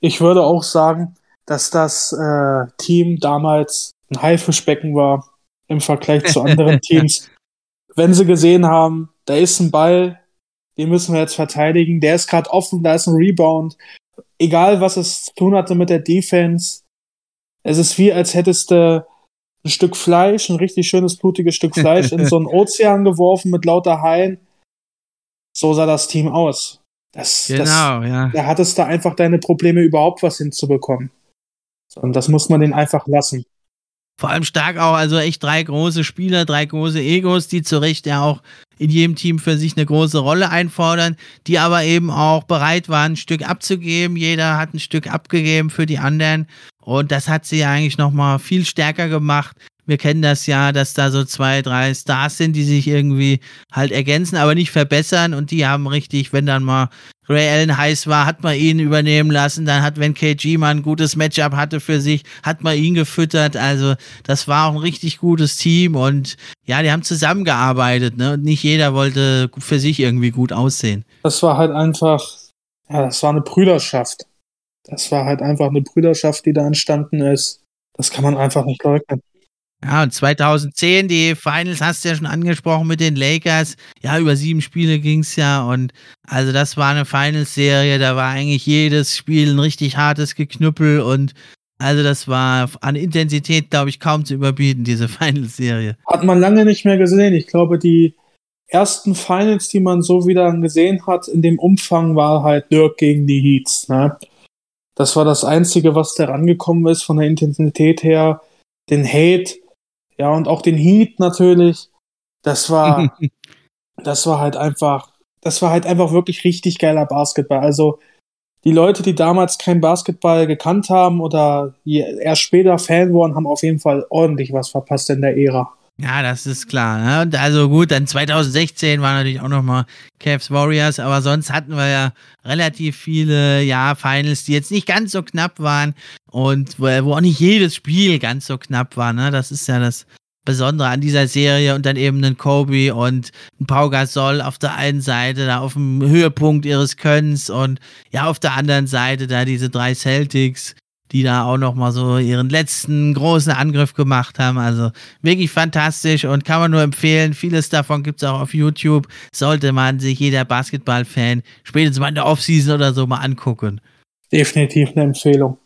[SPEAKER 2] ich würde auch sagen, dass das äh, Team damals ein Haifischbecken war im Vergleich zu anderen Teams. Wenn sie gesehen haben, da ist ein Ball, den müssen wir jetzt verteidigen, der ist gerade offen, da ist ein Rebound. Egal, was es zu tun hatte mit der Defense, es ist wie, als hättest du ein Stück Fleisch, ein richtig schönes, blutiges Stück Fleisch in so einen Ozean geworfen mit lauter Haien. So sah das Team aus. Das,
[SPEAKER 1] genau,
[SPEAKER 2] das,
[SPEAKER 1] ja.
[SPEAKER 2] Da hattest du einfach deine Probleme überhaupt was hinzubekommen. Und das muss man den einfach lassen.
[SPEAKER 1] Vor allem stark auch, also echt drei große Spieler, drei große Egos, die zu Recht ja auch in jedem Team für sich eine große Rolle einfordern, die aber eben auch bereit waren, ein Stück abzugeben. Jeder hat ein Stück abgegeben für die anderen. Und das hat sie ja eigentlich nochmal viel stärker gemacht. Wir kennen das ja, dass da so zwei, drei Stars sind, die sich irgendwie halt ergänzen, aber nicht verbessern. Und die haben richtig, wenn dann mal Ray Allen heiß war, hat man ihn übernehmen lassen. Dann hat, wenn KG mal ein gutes Matchup hatte für sich, hat man ihn gefüttert. Also das war auch ein richtig gutes Team und ja, die haben zusammengearbeitet. Ne? Und nicht jeder wollte für sich irgendwie gut aussehen.
[SPEAKER 2] Das war halt einfach, ja, das war eine Brüderschaft. Das war halt einfach eine Brüderschaft, die da entstanden ist. Das kann man einfach nicht leugnen.
[SPEAKER 1] Ja, und 2010, die Finals hast du ja schon angesprochen mit den Lakers. Ja, über sieben Spiele ging es ja. Und also das war eine Finals-Serie. Da war eigentlich jedes Spiel ein richtig hartes Geknüppel. Und also das war an Intensität, glaube ich, kaum zu überbieten, diese Finals-Serie.
[SPEAKER 2] Hat man lange nicht mehr gesehen. Ich glaube, die ersten Finals, die man so wieder gesehen hat, in dem Umfang, war halt Dirk gegen die Heats. Ne? Das war das Einzige, was da rangekommen ist von der Intensität her. Den Hate ja, und auch den Heat natürlich. Das war, das war halt einfach, das war halt einfach wirklich richtig geiler Basketball. Also, die Leute, die damals kein Basketball gekannt haben oder erst später Fan wurden, haben auf jeden Fall ordentlich was verpasst in der Ära.
[SPEAKER 1] Ja, das ist klar. Ne? Und also gut, dann 2016 war natürlich auch nochmal Cavs Warriors, aber sonst hatten wir ja relativ viele ja, Finals, die jetzt nicht ganz so knapp waren und wo, wo auch nicht jedes Spiel ganz so knapp war. Ne? Das ist ja das Besondere an dieser Serie und dann eben einen Kobe und ein Pau Gasol auf der einen Seite, da auf dem Höhepunkt ihres Könnens und ja, auf der anderen Seite da diese drei Celtics, die da auch noch mal so ihren letzten großen Angriff gemacht haben. Also wirklich fantastisch und kann man nur empfehlen. Vieles davon gibt es auch auf YouTube. Sollte man sich jeder Basketball-Fan spätestens mal in der Offseason oder so mal angucken.
[SPEAKER 2] Definitiv eine Empfehlung.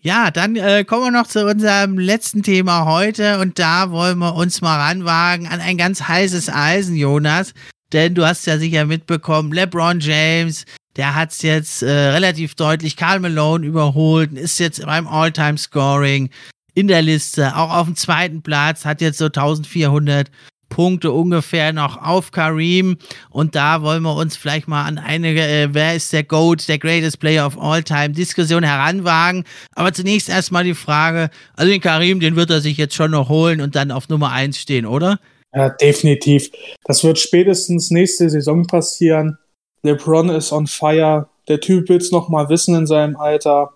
[SPEAKER 1] Ja, dann äh, kommen wir noch zu unserem letzten Thema heute und da wollen wir uns mal ranwagen an ein ganz heißes Eisen, Jonas. Denn du hast ja sicher mitbekommen, LeBron James der hat es jetzt äh, relativ deutlich Karl Malone überholt ist jetzt beim All-Time-Scoring in der Liste, auch auf dem zweiten Platz, hat jetzt so 1400 Punkte ungefähr noch auf Kareem. Und da wollen wir uns vielleicht mal an eine, äh, wer ist der GOAT, der Greatest Player of All Time Diskussion heranwagen. Aber zunächst erstmal die Frage, also den Kareem, den wird er sich jetzt schon noch holen und dann auf Nummer 1 stehen, oder?
[SPEAKER 2] Ja, definitiv. Das wird spätestens nächste Saison passieren. LeBron ist on fire. Der Typ will es noch mal wissen in seinem Alter.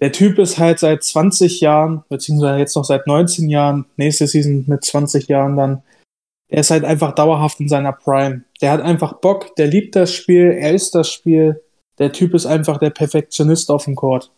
[SPEAKER 2] Der Typ ist halt seit 20 Jahren, beziehungsweise jetzt noch seit 19 Jahren, nächste Season mit 20 Jahren dann, er ist halt einfach dauerhaft in seiner Prime. Der hat einfach Bock, der liebt das Spiel, er ist das Spiel. Der Typ ist einfach der Perfektionist auf dem Court.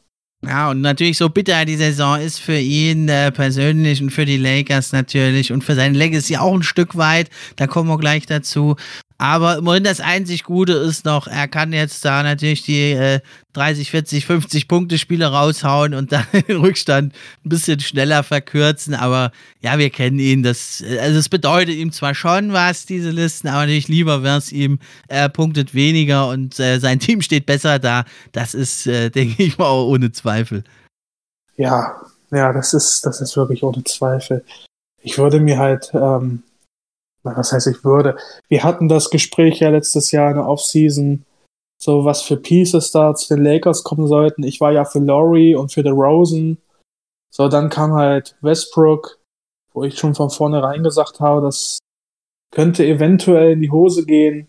[SPEAKER 1] Ja, und natürlich so bitter die Saison ist für ihn äh, persönlich und für die Lakers natürlich und für sein Legacy auch ein Stück weit. Da kommen wir gleich dazu. Aber immerhin das einzig Gute ist noch, er kann jetzt da natürlich die äh, 30, 40, 50 Punkte Spiele raushauen und dann den Rückstand ein bisschen schneller verkürzen. Aber ja, wir kennen ihn. Das, also es bedeutet ihm zwar schon was, diese Listen, aber natürlich lieber wäre es ihm, er punktet weniger und äh, sein Team steht besser da. Das ist, äh, denke ich mal, auch ohne Zweifel.
[SPEAKER 2] Ja, ja, das ist, das ist wirklich ohne Zweifel. Ich würde mir halt ähm, was heißt ich würde, wir hatten das Gespräch ja letztes Jahr in der Offseason, so was für Pieces da zu den Lakers kommen sollten. Ich war ja für Laurie und für The Rosen. So, dann kam halt Westbrook, wo ich schon von vornherein gesagt habe, das könnte eventuell in die Hose gehen.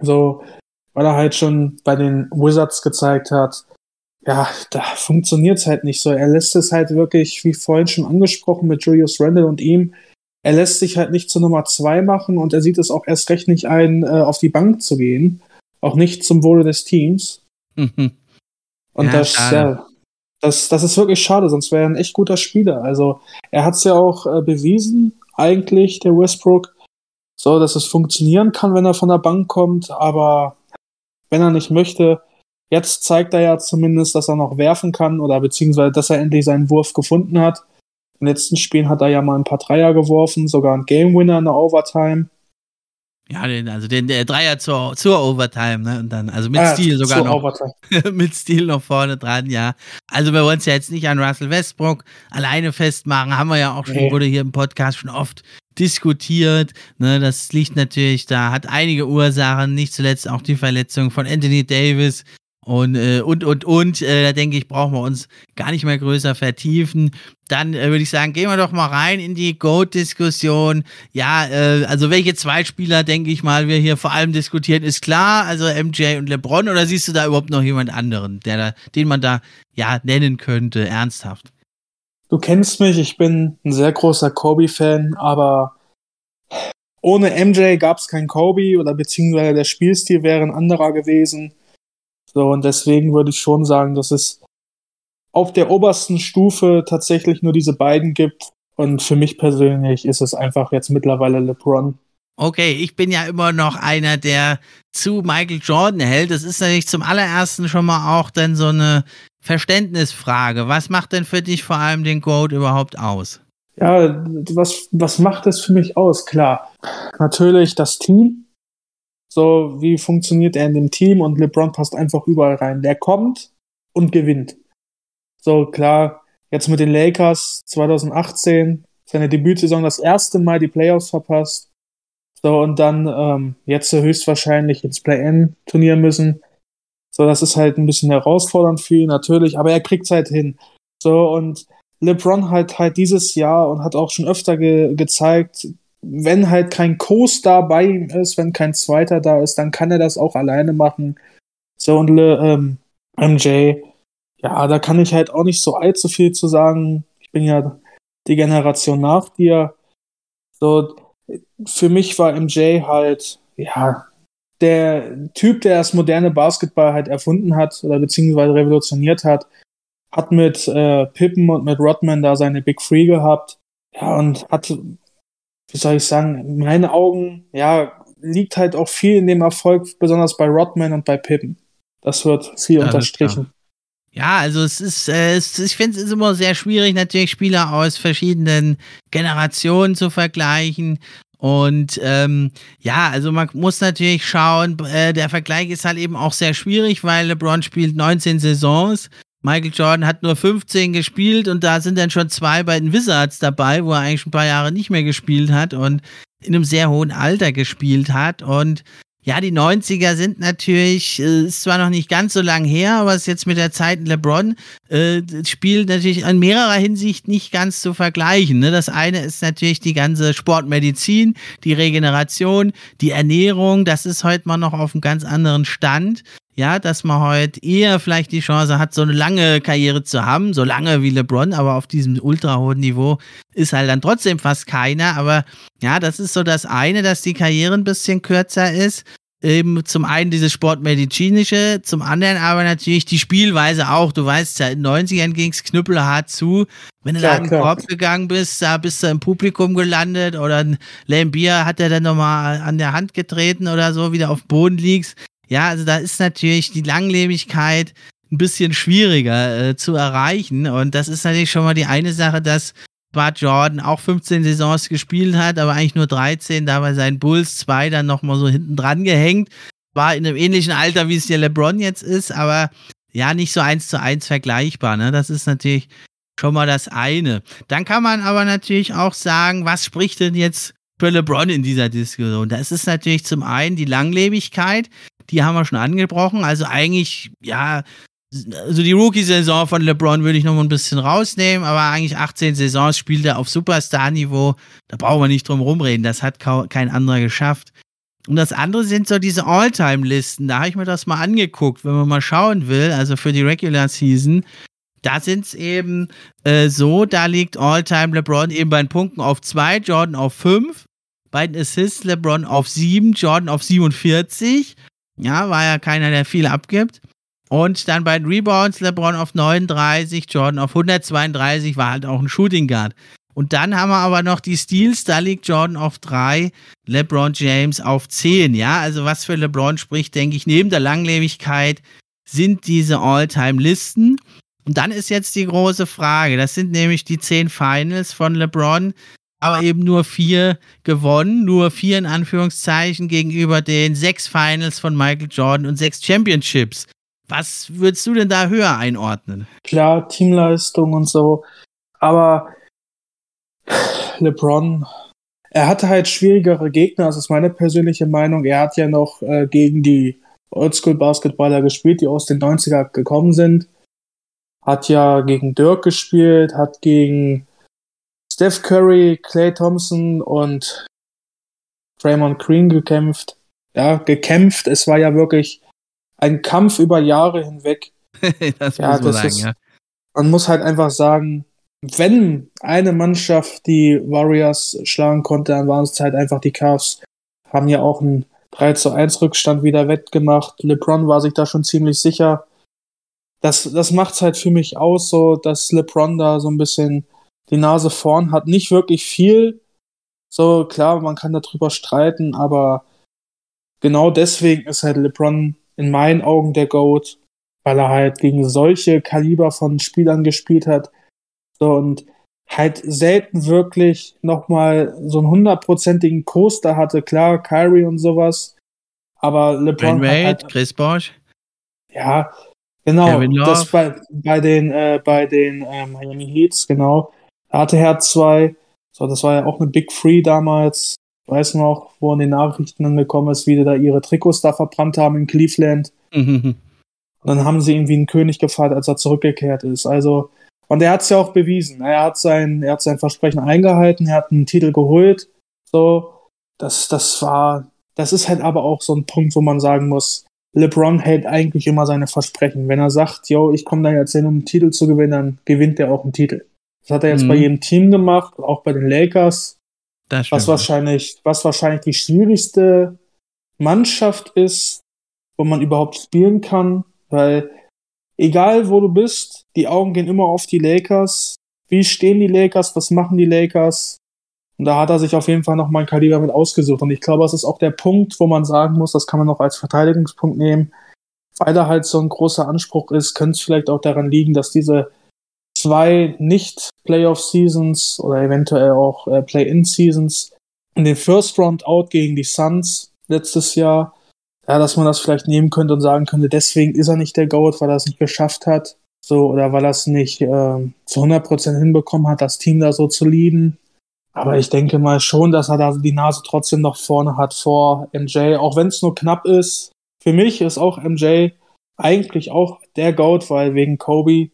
[SPEAKER 2] So, weil er halt schon bei den Wizards gezeigt hat, ja, da funktioniert's halt nicht so. Er lässt es halt wirklich, wie vorhin schon angesprochen, mit Julius Randle und ihm, er lässt sich halt nicht zur Nummer zwei machen und er sieht es auch erst recht nicht ein, äh, auf die Bank zu gehen. Auch nicht zum Wohle des Teams. Mhm. Und ja, das, ja, das, das ist wirklich schade, sonst wäre er ein echt guter Spieler. Also er hat es ja auch äh, bewiesen, eigentlich, der Westbrook, so dass es funktionieren kann, wenn er von der Bank kommt, aber wenn er nicht möchte, jetzt zeigt er ja zumindest, dass er noch werfen kann oder beziehungsweise, dass er endlich seinen Wurf gefunden hat den letzten Spielen hat er ja mal ein paar Dreier geworfen, sogar ein Game Winner in der Overtime.
[SPEAKER 1] Ja, den, also den der Dreier zur, zur Overtime, ne? Und dann, also mit ah, Stil sogar noch. mit Stil noch vorne dran, ja. Also wir wollen es ja jetzt nicht an Russell Westbrook alleine festmachen, haben wir ja auch schon, nee. wurde hier im Podcast schon oft diskutiert. Ne, das liegt natürlich da, hat einige Ursachen, nicht zuletzt auch die Verletzung von Anthony Davis, und, äh, und, und, und, äh, da denke ich, brauchen wir uns gar nicht mehr größer vertiefen. Dann äh, würde ich sagen, gehen wir doch mal rein in die Goat-Diskussion. Ja, äh, also welche zwei Spieler, denke ich mal, wir hier vor allem diskutieren, ist klar. Also MJ und LeBron, oder siehst du da überhaupt noch jemand anderen, der da, den man da ja nennen könnte, ernsthaft?
[SPEAKER 2] Du kennst mich, ich bin ein sehr großer Kobe-Fan, aber ohne MJ gab es kein Kobe oder beziehungsweise der Spielstil wäre ein anderer gewesen. So, und deswegen würde ich schon sagen, dass es auf der obersten Stufe tatsächlich nur diese beiden gibt. Und für mich persönlich ist es einfach jetzt mittlerweile LeBron.
[SPEAKER 1] Okay, ich bin ja immer noch einer, der zu Michael Jordan hält. Das ist natürlich zum allerersten schon mal auch dann so eine Verständnisfrage. Was macht denn für dich vor allem den Goat überhaupt aus?
[SPEAKER 2] Ja, was, was macht es für mich aus? Klar, natürlich das Team. So, wie funktioniert er in dem Team? Und LeBron passt einfach überall rein. Der kommt und gewinnt. So, klar, jetzt mit den Lakers 2018, seine Debütsaison das erste Mal die Playoffs verpasst. So, und dann ähm, jetzt höchstwahrscheinlich ins Play-In-Turnier müssen. So, das ist halt ein bisschen herausfordernd für ihn natürlich, aber er kriegt es halt hin. So, und LeBron halt halt dieses Jahr und hat auch schon öfter ge gezeigt, wenn halt kein Co-Star bei ihm ist, wenn kein Zweiter da ist, dann kann er das auch alleine machen. So, und Le, ähm, MJ, ja, da kann ich halt auch nicht so allzu viel zu sagen. Ich bin ja die Generation nach dir. So, für mich war MJ halt, ja, der Typ, der das moderne Basketball halt erfunden hat oder beziehungsweise revolutioniert hat, hat mit äh, Pippen und mit Rodman da seine Big Free gehabt. Ja, und hat, wie soll ich sagen, in meinen Augen, ja, liegt halt auch viel in dem Erfolg, besonders bei Rodman und bei Pippen. Das wird viel ja, unterstrichen.
[SPEAKER 1] Ja, also es ist, äh, es, ich finde es ist immer sehr schwierig, natürlich Spieler aus verschiedenen Generationen zu vergleichen. Und ähm, ja, also man muss natürlich schauen, äh, der Vergleich ist halt eben auch sehr schwierig, weil LeBron spielt 19 Saisons. Michael Jordan hat nur 15 gespielt und da sind dann schon zwei bei den Wizards dabei, wo er eigentlich ein paar Jahre nicht mehr gespielt hat und in einem sehr hohen Alter gespielt hat. Und ja, die 90er sind natürlich, äh, ist zwar noch nicht ganz so lang her, aber es ist jetzt mit der Zeit LeBron äh, spielt natürlich in mehrerer Hinsicht nicht ganz zu vergleichen. Ne? Das eine ist natürlich die ganze Sportmedizin, die Regeneration, die Ernährung, das ist heute mal noch auf einem ganz anderen Stand. Ja, dass man heute eher vielleicht die Chance hat, so eine lange Karriere zu haben, so lange wie LeBron, aber auf diesem ultra hohen Niveau ist halt dann trotzdem fast keiner. Aber ja, das ist so das eine, dass die Karriere ein bisschen kürzer ist eben zum einen dieses Sportmedizinische, zum anderen aber natürlich die Spielweise auch. Du weißt ja, in den 90ern ging es knüppelhart zu. Wenn du da in den Korb gegangen bist, da bist du im Publikum gelandet oder ein Lambier hat er dann nochmal an der Hand getreten oder so, wieder auf dem Boden liegst. Ja, also da ist natürlich die Langlebigkeit ein bisschen schwieriger äh, zu erreichen. Und das ist natürlich schon mal die eine Sache, dass Bart Jordan auch 15 Saisons gespielt hat, aber eigentlich nur 13, da bei seinen Bulls zwei dann nochmal so hinten dran gehängt. War in einem ähnlichen Alter, wie es der LeBron jetzt ist, aber ja, nicht so eins zu eins vergleichbar. Ne? Das ist natürlich schon mal das eine. Dann kann man aber natürlich auch sagen, was spricht denn jetzt für LeBron in dieser Diskussion? Das ist natürlich zum einen die Langlebigkeit, die haben wir schon angebrochen. Also eigentlich, ja, also die Rookie-Saison von LeBron würde ich noch mal ein bisschen rausnehmen, aber eigentlich 18 Saisons spielt er auf Superstar-Niveau. Da brauchen wir nicht drum rumreden. Das hat kein anderer geschafft. Und das andere sind so diese All-Time-Listen. Da habe ich mir das mal angeguckt, wenn man mal schauen will, also für die Regular Season. Da sind es eben äh, so, da liegt All-Time LeBron eben bei den Punkten auf 2, Jordan auf 5. Bei den Assists LeBron auf 7, Jordan auf 47. Ja, war ja keiner, der viel abgibt. Und dann bei den Rebounds LeBron auf 39, Jordan auf 132, war halt auch ein Shooting Guard. Und dann haben wir aber noch die Steals, da liegt Jordan auf 3, LeBron James auf 10. Ja, also was für LeBron spricht, denke ich, neben der Langlebigkeit sind diese All-Time-Listen. Und dann ist jetzt die große Frage, das sind nämlich die 10 Finals von LeBron, aber eben nur vier gewonnen, nur vier in Anführungszeichen gegenüber den sechs Finals von Michael Jordan und sechs Championships. Was würdest du denn da höher einordnen?
[SPEAKER 2] Klar, Teamleistung und so. Aber LeBron, er hatte halt schwierigere Gegner, das ist meine persönliche Meinung. Er hat ja noch äh, gegen die Oldschool-Basketballer gespielt, die aus den 90er gekommen sind. Hat ja gegen Dirk gespielt, hat gegen Steph Curry, Clay Thompson und Draymond Green gekämpft. Ja, gekämpft. Es war ja wirklich ein Kampf über Jahre hinweg.
[SPEAKER 1] das ja, muss man das sagen, ist, ja.
[SPEAKER 2] Man muss halt einfach sagen, wenn eine Mannschaft die Warriors schlagen konnte, dann waren es halt einfach die Cavs. Haben ja auch einen 3 zu 1 Rückstand wieder wettgemacht. LeBron war sich da schon ziemlich sicher. das, das macht's halt für mich aus, so dass LeBron da so ein bisschen die Nase vorn hat. Nicht wirklich viel. So, klar, man kann darüber streiten, aber genau deswegen ist halt LeBron in meinen Augen der GOAT, weil er halt gegen solche Kaliber von Spielern gespielt hat. So, und halt selten wirklich nochmal so einen hundertprozentigen Coaster hatte. Klar, Kyrie und sowas. Aber LeBron.
[SPEAKER 1] Ben Wade, halt, Chris Bosch.
[SPEAKER 2] Ja, genau. Das bei, bei den, äh, bei den äh, Miami Heats, genau. Da hatte er zwei. So, das war ja auch eine Big Free damals. Ich weiß noch, wo in den Nachrichten angekommen ist, wie die da ihre Trikots da verbrannt haben in Cleveland. Mhm. Und dann haben sie irgendwie einen König gefeiert, als er zurückgekehrt ist. Also, und er hat es ja auch bewiesen. Er hat sein, er hat sein Versprechen eingehalten, er hat einen Titel geholt. So, das, das war, das ist halt aber auch so ein Punkt, wo man sagen muss, LeBron hält eigentlich immer seine Versprechen. Wenn er sagt, yo, ich komme da jetzt hin, um einen Titel zu gewinnen, dann gewinnt er auch einen Titel. Das hat er jetzt mhm. bei jedem Team gemacht, auch bei den Lakers. was wahrscheinlich, was wahrscheinlich die schwierigste Mannschaft ist, wo man überhaupt spielen kann, weil egal wo du bist, die Augen gehen immer auf die Lakers. Wie stehen die Lakers? Was machen die Lakers? Und da hat er sich auf jeden Fall noch mal ein Kaliber mit ausgesucht. Und ich glaube, das ist auch der Punkt, wo man sagen muss, das kann man noch als Verteidigungspunkt nehmen. Weil er halt so ein großer Anspruch ist, könnte es vielleicht auch daran liegen, dass diese zwei Nicht-Playoff-Seasons oder eventuell auch äh, Play-In-Seasons in den First Round Out gegen die Suns letztes Jahr ja, dass man das vielleicht nehmen könnte und sagen könnte, deswegen ist er nicht der Goat, weil er es nicht geschafft hat, so, oder weil er es nicht äh, zu 100% hinbekommen hat, das Team da so zu leaden. Aber ich denke mal schon, dass er da die Nase trotzdem noch vorne hat vor MJ, auch wenn es nur knapp ist. Für mich ist auch MJ eigentlich auch der Goat, weil wegen Kobe.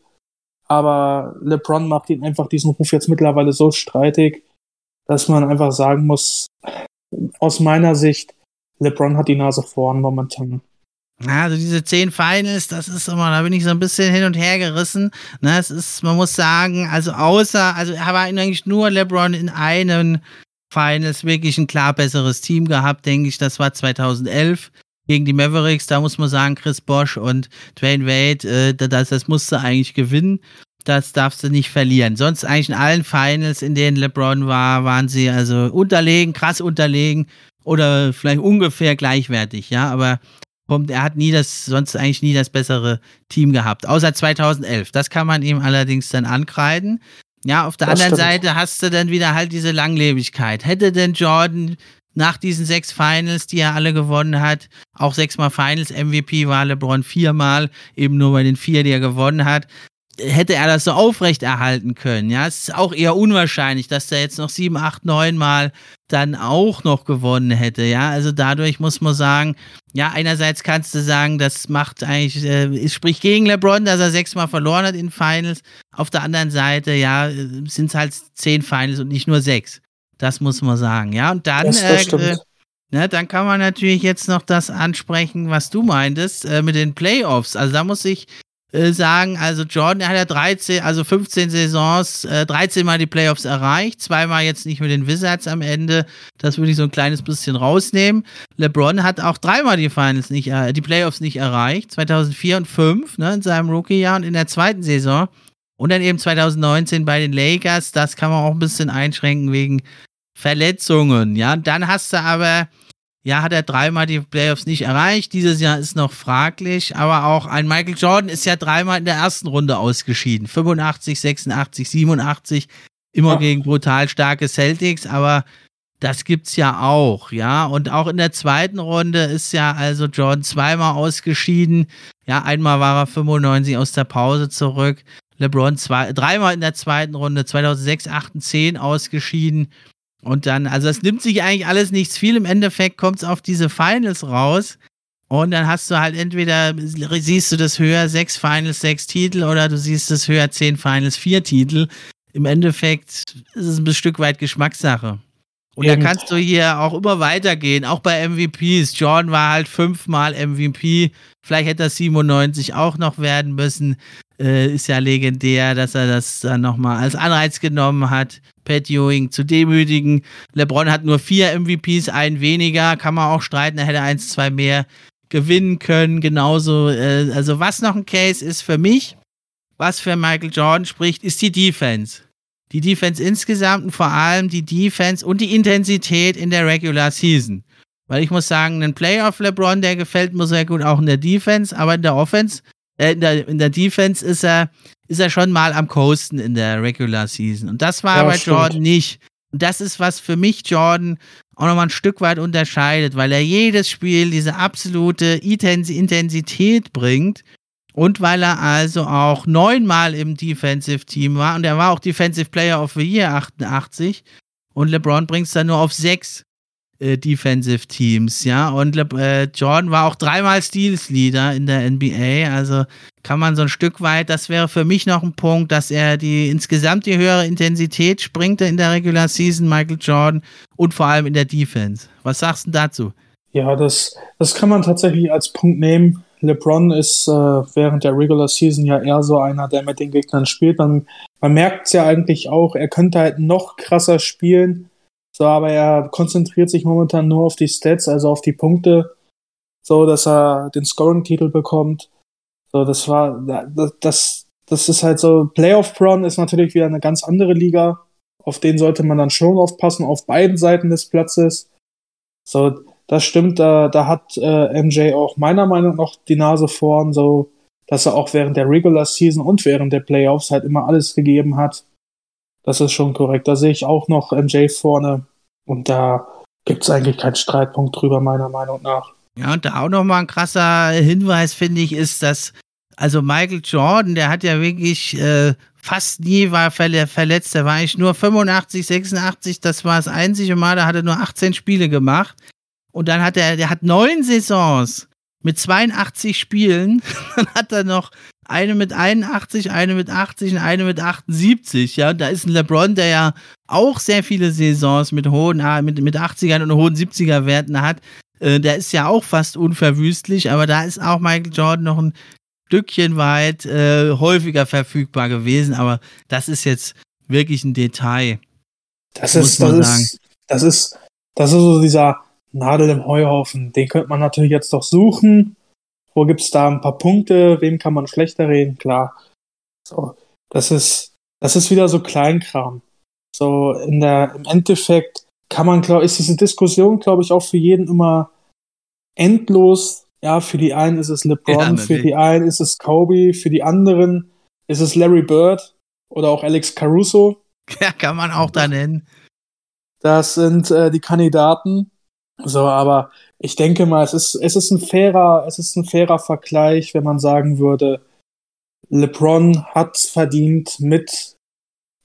[SPEAKER 2] Aber LeBron macht ihn einfach diesen Ruf jetzt mittlerweile so streitig, dass man einfach sagen muss, aus meiner Sicht, LeBron hat die Nase vorn momentan.
[SPEAKER 1] Also diese zehn Finals, das ist immer, da bin ich so ein bisschen hin und her gerissen. Ne, es ist, man muss sagen, also außer, also er war eigentlich nur LeBron in einem Finals wirklich ein klar besseres Team gehabt, denke ich. Das war 2011 gegen die Mavericks. Da muss man sagen, Chris Bosch und Dwayne Wade, äh, das, das musste eigentlich gewinnen. Das darfst du nicht verlieren. Sonst eigentlich in allen Finals, in denen LeBron war, waren sie also unterlegen, krass unterlegen oder vielleicht ungefähr gleichwertig, ja, aber er hat nie das, sonst eigentlich nie das bessere Team gehabt, außer 2011. Das kann man ihm allerdings dann ankreiden. Ja, auf der das anderen stimmt. Seite hast du dann wieder halt diese Langlebigkeit. Hätte denn Jordan nach diesen sechs Finals, die er alle gewonnen hat, auch sechsmal Finals MVP war LeBron viermal, eben nur bei den vier, die er gewonnen hat, hätte er das so aufrechterhalten können. Ja, es ist auch eher unwahrscheinlich, dass er jetzt noch sieben, acht, neun Mal dann auch noch gewonnen hätte. Ja, also dadurch muss man sagen, ja, einerseits kannst du sagen, das macht eigentlich, äh, spricht gegen LeBron, dass er sechsmal verloren hat in Finals. Auf der anderen Seite, ja, sind es halt zehn Finals und nicht nur sechs. Das muss man sagen. Ja, und dann, äh, ne, dann kann man natürlich jetzt noch das ansprechen, was du meintest, äh, mit den Playoffs. Also da muss ich äh, sagen, also Jordan hat ja 13, also 15 Saisons, äh, 13 Mal die Playoffs erreicht, zweimal jetzt nicht mit den Wizards am Ende. Das würde ich so ein kleines bisschen rausnehmen. LeBron hat auch dreimal die Finals nicht, äh, die Playoffs nicht erreicht, 2004 und 2005, ne, in seinem Rookie-Jahr und in der zweiten Saison. Und dann eben 2019 bei den Lakers, das kann man auch ein bisschen einschränken wegen Verletzungen, ja. Dann hast du aber ja, hat er dreimal die Playoffs nicht erreicht. Dieses Jahr ist noch fraglich, aber auch ein Michael Jordan ist ja dreimal in der ersten Runde ausgeschieden. 85, 86, 87, immer ja. gegen brutal starke Celtics, aber das gibt's ja auch, ja. Und auch in der zweiten Runde ist ja also Jordan zweimal ausgeschieden. Ja, einmal war er 95 aus der Pause zurück. LeBron zwei, dreimal in der zweiten Runde, 2006, 8 und 10 ausgeschieden. Und dann, also es nimmt sich eigentlich alles nichts viel. Im Endeffekt kommt es auf diese Finals raus. Und dann hast du halt entweder, siehst du das höher, sechs Finals, sechs Titel, oder du siehst das höher, zehn Finals, vier Titel. Im Endeffekt ist es ein Stück weit Geschmackssache. Und da kannst du hier auch immer weitergehen, auch bei MVPs. Jordan war halt fünfmal MVP. Vielleicht hätte er 97 auch noch werden müssen. Äh, ist ja legendär, dass er das dann nochmal als Anreiz genommen hat, Pat Ewing zu demütigen. LeBron hat nur vier MVPs, einen weniger, kann man auch streiten, er hätte eins, zwei mehr gewinnen können. Genauso, äh, also was noch ein Case ist für mich, was für Michael Jordan spricht, ist die Defense. Die Defense insgesamt und vor allem die Defense und die Intensität in der Regular Season. Weil ich muss sagen, ein Playoff LeBron, der gefällt mir sehr gut auch in der Defense, aber in der Offense, in, der, in der Defense ist er, ist er schon mal am Coasten in der Regular Season. Und das war ja, bei stimmt. Jordan nicht. Und das ist, was für mich Jordan auch nochmal ein Stück weit unterscheidet, weil er jedes Spiel diese absolute Intensität bringt und weil er also auch neunmal im Defensive Team war und er war auch Defensive Player of the Year 88 und LeBron bringt es dann nur auf sechs äh, Defensive Teams, ja. Und äh, Jordan war auch dreimal Steals Leader in der NBA, also kann man so ein Stück weit, das wäre für mich noch ein Punkt, dass er die insgesamt die höhere Intensität springt in der Regular Season, Michael Jordan, und vor allem in der Defense. Was sagst du dazu?
[SPEAKER 2] Ja, das, das kann man tatsächlich als Punkt nehmen. LeBron ist äh, während der Regular Season ja eher so einer, der mit den Gegnern spielt. Man, man merkt es ja eigentlich auch, er könnte halt noch krasser spielen, so, aber er konzentriert sich momentan nur auf die Stats, also auf die Punkte, so dass er den Scoring-Titel bekommt. So, das war, das, das ist halt so, Playoff Bron ist natürlich wieder eine ganz andere Liga. Auf den sollte man dann schon aufpassen, auf beiden Seiten des Platzes. So, das stimmt, da, da hat äh, MJ auch meiner Meinung nach die Nase vorn, so, dass er auch während der Regular Season und während der Playoffs halt immer alles gegeben hat. Das ist schon korrekt. Da sehe ich auch noch MJ vorne. Und da gibt es eigentlich keinen Streitpunkt drüber, meiner Meinung nach.
[SPEAKER 1] Ja, und da auch nochmal ein krasser Hinweis, finde ich, ist, dass, also Michael Jordan, der hat ja wirklich äh, fast nie war verletzt. Der war eigentlich nur 85, 86, das war das einzige Mal, da hat er nur 18 Spiele gemacht. Und dann hat er, der hat neun Saisons mit 82 Spielen. dann hat er noch eine mit 81, eine mit 80 und eine mit 78. Ja, da ist ein LeBron, der ja auch sehr viele Saisons mit hohen, ah, mit, mit 80ern und hohen 70er Werten hat. Äh, der ist ja auch fast unverwüstlich, aber da ist auch Michael Jordan noch ein Stückchen weit äh, häufiger verfügbar gewesen. Aber das ist jetzt wirklich ein Detail.
[SPEAKER 2] Das ist, das ist, das ist, das ist so dieser Nadel im Heuhaufen. Den könnte man natürlich jetzt doch suchen wo gibt es da ein paar Punkte? Wem kann man schlechter reden? Klar. So, das ist, das ist wieder so Kleinkram. So, in der, im Endeffekt kann man, glaube ist diese Diskussion, glaube ich, auch für jeden immer endlos. Ja, für die einen ist es LeBron, ja, für die einen ist es Kobe, für die anderen ist es Larry Bird oder auch Alex Caruso.
[SPEAKER 1] Ja, kann man auch da nennen.
[SPEAKER 2] Das sind äh, die Kandidaten. So, aber ich denke mal, es ist, es ist ein fairer, es ist ein fairer Vergleich, wenn man sagen würde, LeBron hat verdient, mit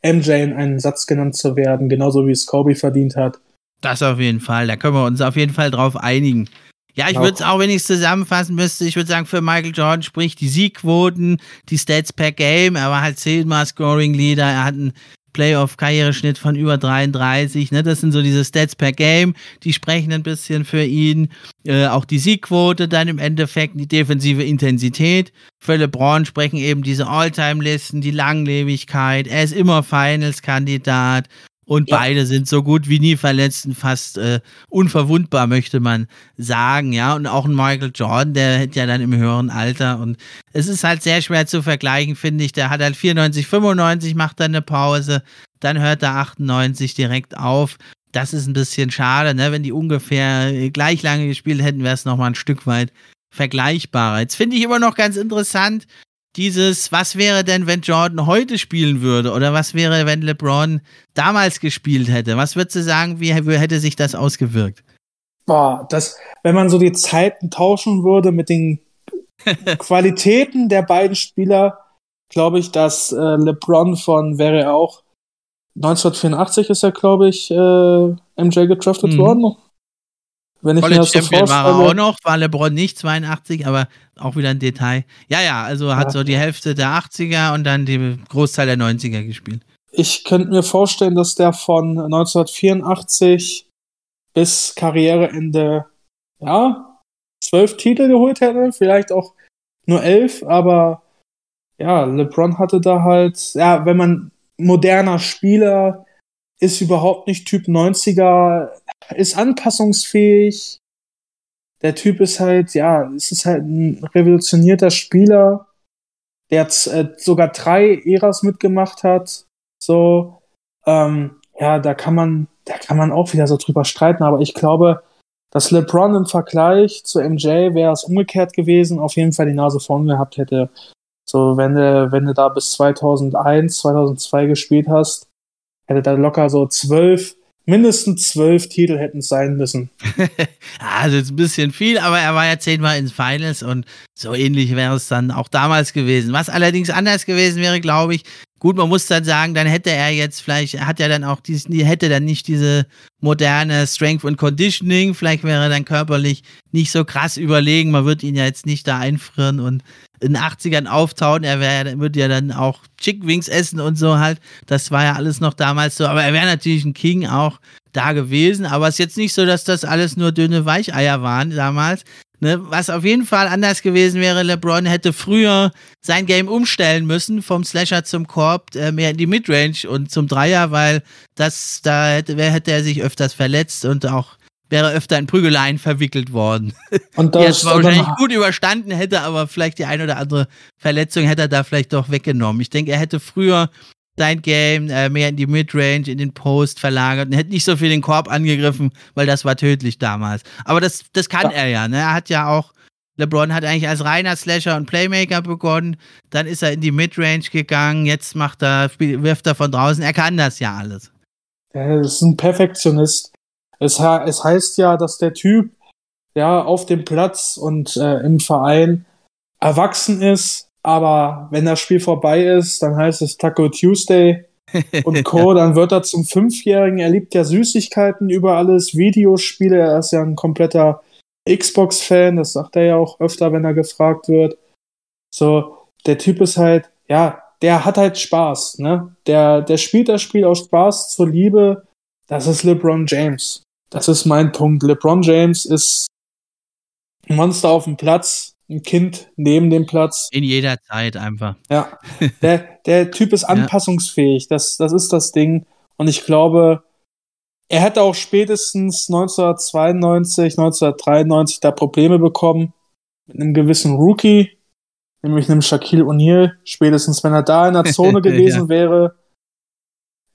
[SPEAKER 2] MJ in einen Satz genannt zu werden, genauso wie es Kobe verdient hat.
[SPEAKER 1] Das auf jeden Fall. Da können wir uns auf jeden Fall drauf einigen. Ja, ich würde es auch, wenn ich es zusammenfassen müsste, ich würde sagen, für Michael Jordan spricht die Siegquoten, die Stats per Game. Er war halt zehnmal Scoring Leader, er hat einen Playoff-Karriereschnitt von über 33. Ne? Das sind so diese Stats per Game, die sprechen ein bisschen für ihn. Äh, auch die Siegquote dann im Endeffekt, die defensive Intensität. Für LeBron sprechen eben diese All-Time-Listen, die Langlebigkeit. Er ist immer Finals-Kandidat. Und ja. beide sind so gut wie nie verletzt und fast äh, unverwundbar, möchte man sagen, ja. Und auch ein Michael Jordan, der hätte ja dann im höheren Alter. Und es ist halt sehr schwer zu vergleichen, finde ich. Der hat halt 94, 95, macht dann eine Pause, dann hört er 98 direkt auf. Das ist ein bisschen schade, ne? Wenn die ungefähr gleich lange gespielt hätten, wäre es nochmal ein Stück weit vergleichbarer. Jetzt finde ich immer noch ganz interessant, dieses, was wäre denn, wenn Jordan heute spielen würde? Oder was wäre, wenn LeBron damals gespielt hätte? Was würdest du sagen, wie hätte sich das ausgewirkt?
[SPEAKER 2] Boah, das, wenn man so die Zeiten tauschen würde mit den Qualitäten der beiden Spieler, glaube ich, dass äh, LeBron von wäre er auch 1984 ist er, glaube ich, äh, MJ gedraftet mhm. worden.
[SPEAKER 1] Wenn ich College mir das Champion so war er auch noch, war LeBron nicht 82, aber auch wieder ein Detail. Ja, ja, also hat ja. so die Hälfte der 80er und dann die Großteil der 90er gespielt.
[SPEAKER 2] Ich könnte mir vorstellen, dass der von 1984 bis Karriereende, ja, zwölf Titel geholt hätte, vielleicht auch nur elf, aber ja, LeBron hatte da halt, ja, wenn man moderner Spieler ist überhaupt nicht Typ 90er, ist anpassungsfähig. der Typ ist halt, ja, es ist halt ein revolutionierter Spieler, der äh, sogar drei Eras mitgemacht hat. So, ähm, ja, da kann man, da kann man auch wieder so drüber streiten, aber ich glaube, dass LeBron im Vergleich zu MJ wäre es umgekehrt gewesen, auf jeden Fall die Nase vorn gehabt hätte. So, wenn du, wenn du da bis 2001, 2002 gespielt hast, hätte da locker so zwölf, mindestens zwölf Titel hätten es sein müssen.
[SPEAKER 1] also ist ein bisschen viel, aber er war ja zehnmal ins Finals und so ähnlich wäre es dann auch damals gewesen. Was allerdings anders gewesen wäre, glaube ich, Gut, man muss dann sagen, dann hätte er jetzt vielleicht, er hat ja dann auch diesen, hätte dann nicht diese moderne Strength und Conditioning, vielleicht wäre er dann körperlich nicht so krass überlegen, man wird ihn ja jetzt nicht da einfrieren und in den 80ern auftauen, er wäre, würde ja dann auch Chick Wings essen und so halt, das war ja alles noch damals so, aber er wäre natürlich ein King auch da gewesen, aber es ist jetzt nicht so, dass das alles nur dünne Weicheier waren damals, Ne, was auf jeden Fall anders gewesen wäre, LeBron hätte früher sein Game umstellen müssen, vom Slasher zum Korb, äh, mehr in die Midrange und zum Dreier, weil das, da hätte, hätte er sich öfters verletzt und auch wäre öfter in Prügeleien verwickelt worden. Und das die wahrscheinlich gut überstanden hätte, aber vielleicht die ein oder andere Verletzung hätte er da vielleicht doch weggenommen. Ich denke, er hätte früher sein Game äh, mehr in die Midrange, in den Post verlagert und hätte nicht so viel den Korb angegriffen, weil das war tödlich damals. Aber das, das kann ja. er ja. Ne? Er hat ja auch, LeBron hat eigentlich als reiner Slasher und Playmaker begonnen, dann ist er in die Midrange gegangen, jetzt macht er, wirft er von draußen, er kann das ja alles.
[SPEAKER 2] Er ist ein Perfektionist. Es, es heißt ja, dass der Typ ja auf dem Platz und äh, im Verein erwachsen ist, aber wenn das Spiel vorbei ist, dann heißt es Taco Tuesday und Co. Dann wird er zum Fünfjährigen. Er liebt ja Süßigkeiten über alles, Videospiele. Er ist ja ein kompletter Xbox-Fan. Das sagt er ja auch öfter, wenn er gefragt wird. So, der Typ ist halt, ja, der hat halt Spaß, ne? Der, der spielt das Spiel aus Spaß zur Liebe. Das ist LeBron James. Das ist mein Punkt. LeBron James ist ein Monster auf dem Platz ein Kind neben dem Platz.
[SPEAKER 1] In jeder Zeit einfach.
[SPEAKER 2] Ja. Der, der Typ ist anpassungsfähig. Das, das ist das Ding. Und ich glaube, er hätte auch spätestens 1992, 1993 da Probleme bekommen mit einem gewissen Rookie, nämlich einem Shaquille O'Neal. Spätestens, wenn er da in der Zone gewesen ja. wäre.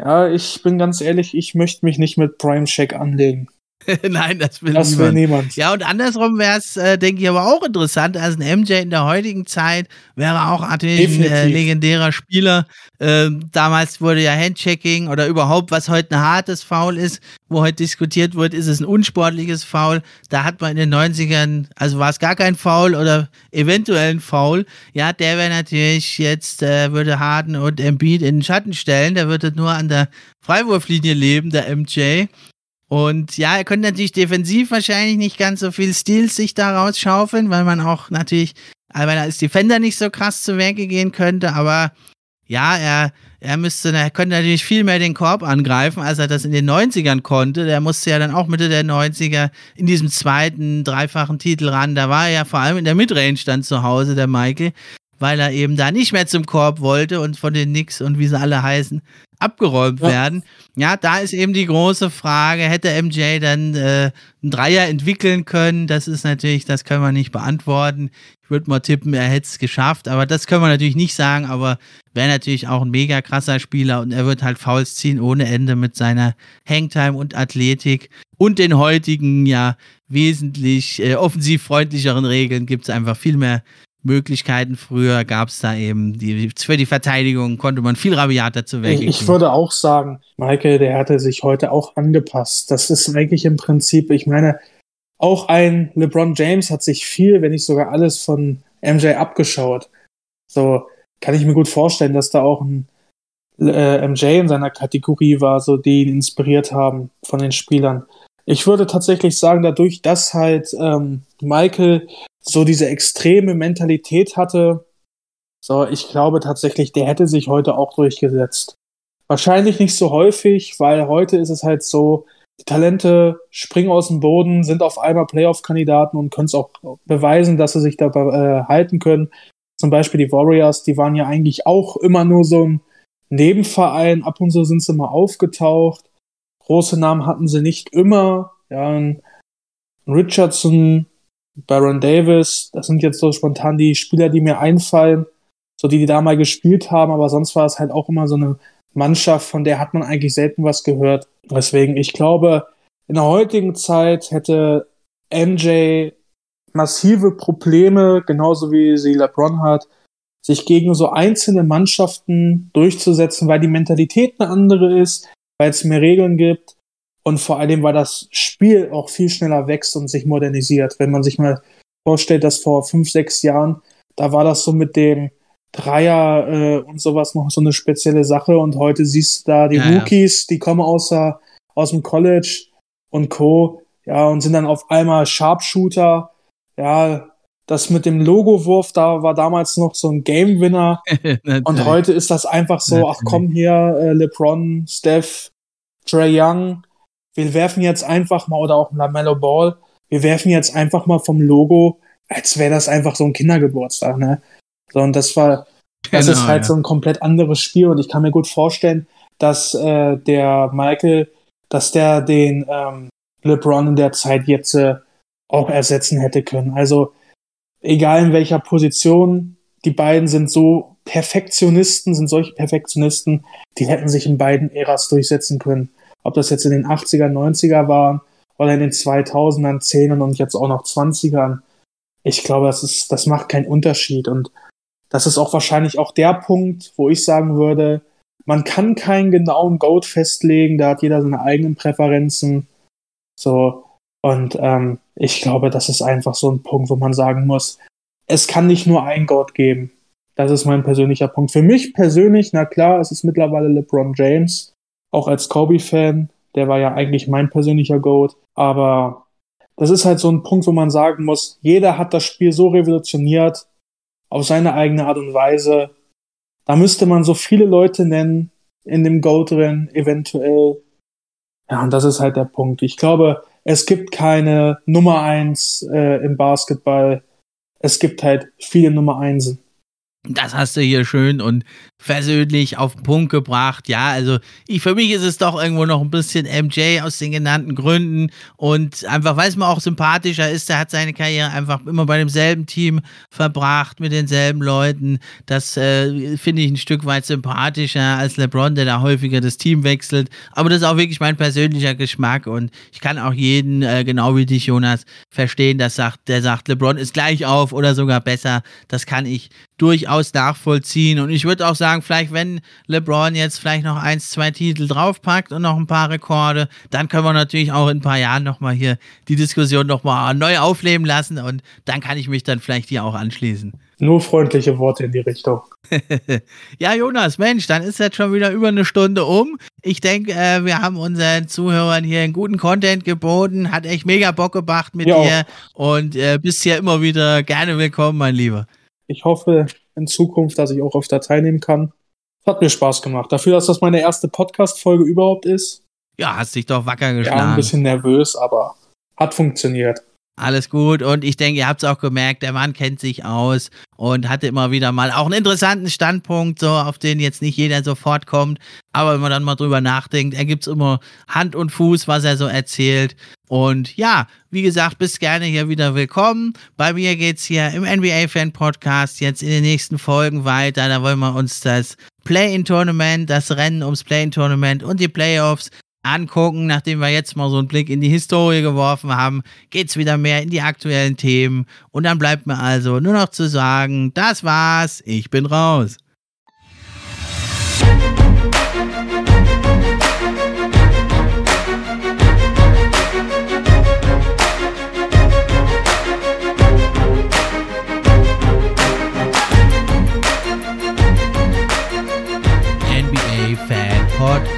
[SPEAKER 2] Ja, ich bin ganz ehrlich, ich möchte mich nicht mit Prime Shaq anlegen.
[SPEAKER 1] Nein, das will,
[SPEAKER 2] das niemand. will niemand.
[SPEAKER 1] Ja, und andersrum wäre es, äh, denke ich, aber auch interessant. Also ein MJ in der heutigen Zeit wäre auch natürlich ein äh, legendärer Spieler. Ähm, damals wurde ja Handchecking oder überhaupt, was heute ein hartes Foul ist, wo heute diskutiert wird, ist es ein unsportliches Foul. Da hat man in den 90ern, also war es gar kein Foul oder eventuell ein Foul. Ja, der wäre natürlich jetzt, äh, würde Harden und Embiid in den Schatten stellen. Der würde nur an der Freiwurflinie leben, der MJ. Und ja, er könnte natürlich defensiv wahrscheinlich nicht ganz so viel Stils sich da rausschaufeln, weil man auch natürlich, weil er als Defender nicht so krass zu Werke gehen könnte, aber ja, er, er müsste, er könnte natürlich viel mehr den Korb angreifen, als er das in den 90ern konnte. Der musste ja dann auch Mitte der 90er in diesem zweiten, dreifachen Titel ran. Da war er ja vor allem in der Midrange dann zu Hause, der Michael, weil er eben da nicht mehr zum Korb wollte und von den Knicks und wie sie alle heißen, abgeräumt ja. werden. Ja, da ist eben die große Frage, hätte MJ dann äh, einen Dreier entwickeln können? Das ist natürlich, das können wir nicht beantworten. Ich würde mal tippen, er hätte es geschafft, aber das können wir natürlich nicht sagen, aber wäre natürlich auch ein mega krasser Spieler und er wird halt Fouls ziehen ohne Ende mit seiner Hangtime und Athletik und den heutigen, ja, wesentlich äh, offensiv freundlicheren Regeln gibt es einfach viel mehr Möglichkeiten. Früher gab es da eben, die, für die Verteidigung konnte man viel rabiater zu Werke
[SPEAKER 2] Ich, ich würde auch sagen, Michael, der hatte sich heute auch angepasst. Das ist eigentlich im Prinzip, ich meine, auch ein LeBron James hat sich viel, wenn nicht sogar alles von MJ abgeschaut. So kann ich mir gut vorstellen, dass da auch ein äh, MJ in seiner Kategorie war, so die ihn inspiriert haben von den Spielern. Ich würde tatsächlich sagen, dadurch, dass halt ähm, Michael so diese extreme Mentalität hatte. So, ich glaube tatsächlich, der hätte sich heute auch durchgesetzt. Wahrscheinlich nicht so häufig, weil heute ist es halt so, die Talente springen aus dem Boden, sind auf einmal Playoff-Kandidaten und können es auch beweisen, dass sie sich dabei äh, halten können. Zum Beispiel die Warriors, die waren ja eigentlich auch immer nur so ein Nebenverein. Ab und zu sind sie mal aufgetaucht. Große Namen hatten sie nicht immer. Ja, Richardson, Baron Davis, das sind jetzt so spontan die Spieler, die mir einfallen, so die, die da mal gespielt haben, aber sonst war es halt auch immer so eine Mannschaft, von der hat man eigentlich selten was gehört. Deswegen, ich glaube, in der heutigen Zeit hätte MJ massive Probleme, genauso wie sie LeBron hat, sich gegen so einzelne Mannschaften durchzusetzen, weil die Mentalität eine andere ist, weil es mehr Regeln gibt und vor allem, weil das Spiel auch viel schneller wächst und sich modernisiert. Wenn man sich mal vorstellt, dass vor fünf, sechs Jahren, da war das so mit dem Dreier äh, und sowas noch so eine spezielle Sache und heute siehst du da die ja, Rookies, ja. die kommen aus, aus dem College und Co. Ja, und sind dann auf einmal Sharpshooter. Ja, das mit dem Logowurf, da war damals noch so ein Game-Winner. und heute ist das einfach so, ach komm hier, äh, LeBron, Steph, Trey Young, wir werfen jetzt einfach mal, oder auch LaMelo Ball, wir werfen jetzt einfach mal vom Logo, als wäre das einfach so ein Kindergeburtstag, ne? So, und das war, das genau, ist halt ja. so ein komplett anderes Spiel und ich kann mir gut vorstellen, dass äh, der Michael, dass der den ähm, LeBron in der Zeit jetzt äh, auch ersetzen hätte können. Also egal in welcher Position, die beiden sind so Perfektionisten, sind solche Perfektionisten, die hätten sich in beiden Äras durchsetzen können. Ob das jetzt in den 80er, 90er waren oder in den 2000ern, 10ern und jetzt auch noch 20ern. Ich glaube, das ist, das macht keinen Unterschied und das ist auch wahrscheinlich auch der Punkt, wo ich sagen würde, man kann keinen genauen Goat festlegen, da hat jeder seine eigenen Präferenzen. So, und ähm, ich glaube, das ist einfach so ein Punkt, wo man sagen muss, es kann nicht nur ein Goat geben. Das ist mein persönlicher Punkt. Für mich persönlich, na klar, es ist mittlerweile LeBron James, auch als Kobe-Fan. Der war ja eigentlich mein persönlicher Goat. Aber das ist halt so ein Punkt, wo man sagen muss, jeder hat das Spiel so revolutioniert, auf seine eigene Art und Weise. Da müsste man so viele Leute nennen in dem Goat-Rennen, eventuell. Ja, und das ist halt der Punkt. Ich glaube, es gibt keine Nummer eins äh, im Basketball. Es gibt halt viele Nummer Einsen.
[SPEAKER 1] Das hast du hier schön und persönlich auf den Punkt gebracht. Ja, also ich, für mich ist es doch irgendwo noch ein bisschen MJ aus den genannten Gründen und einfach, weil es mir auch sympathischer ist, der hat seine Karriere einfach immer bei demselben Team verbracht, mit denselben Leuten. Das äh, finde ich ein Stück weit sympathischer als LeBron, der da häufiger das Team wechselt. Aber das ist auch wirklich mein persönlicher Geschmack und ich kann auch jeden, äh, genau wie dich, Jonas, verstehen, der sagt, der sagt, LeBron ist gleich auf oder sogar besser. Das kann ich durchaus nachvollziehen und ich würde auch sagen, vielleicht wenn LeBron jetzt vielleicht noch eins, zwei Titel draufpackt und noch ein paar Rekorde, dann können wir natürlich auch in ein paar Jahren nochmal hier die Diskussion nochmal neu aufleben lassen und dann kann ich mich dann vielleicht hier auch anschließen.
[SPEAKER 2] Nur freundliche Worte in die Richtung.
[SPEAKER 1] ja, Jonas, Mensch, dann ist jetzt schon wieder über eine Stunde um. Ich denke, äh, wir haben unseren Zuhörern hier einen guten Content geboten. Hat echt mega Bock gemacht mit ja. dir. Und äh, bist hier immer wieder gerne willkommen, mein Lieber.
[SPEAKER 2] Ich hoffe, in Zukunft, dass ich auch öfter teilnehmen kann. Hat mir Spaß gemacht. Dafür, dass das meine erste Podcast-Folge überhaupt ist.
[SPEAKER 1] Ja, hast dich doch wacker geschlagen.
[SPEAKER 2] Ja, ein bisschen nervös, aber hat funktioniert.
[SPEAKER 1] Alles gut und ich denke, ihr habt es auch gemerkt, der Mann kennt sich aus und hatte immer wieder mal auch einen interessanten Standpunkt, so auf den jetzt nicht jeder sofort kommt. Aber wenn man dann mal drüber nachdenkt, er gibt immer Hand und Fuß, was er so erzählt. Und ja, wie gesagt, bist gerne hier wieder willkommen. Bei mir geht's hier im NBA Fan Podcast jetzt in den nächsten Folgen weiter. Da wollen wir uns das Play-in-Tournament, das Rennen ums Play-in-Tournament und die Playoffs angucken. Nachdem wir jetzt mal so einen Blick in die Historie geworfen haben, geht es wieder mehr in die aktuellen Themen. Und dann bleibt mir also nur noch zu sagen, das war's, ich bin raus. NBA Podcast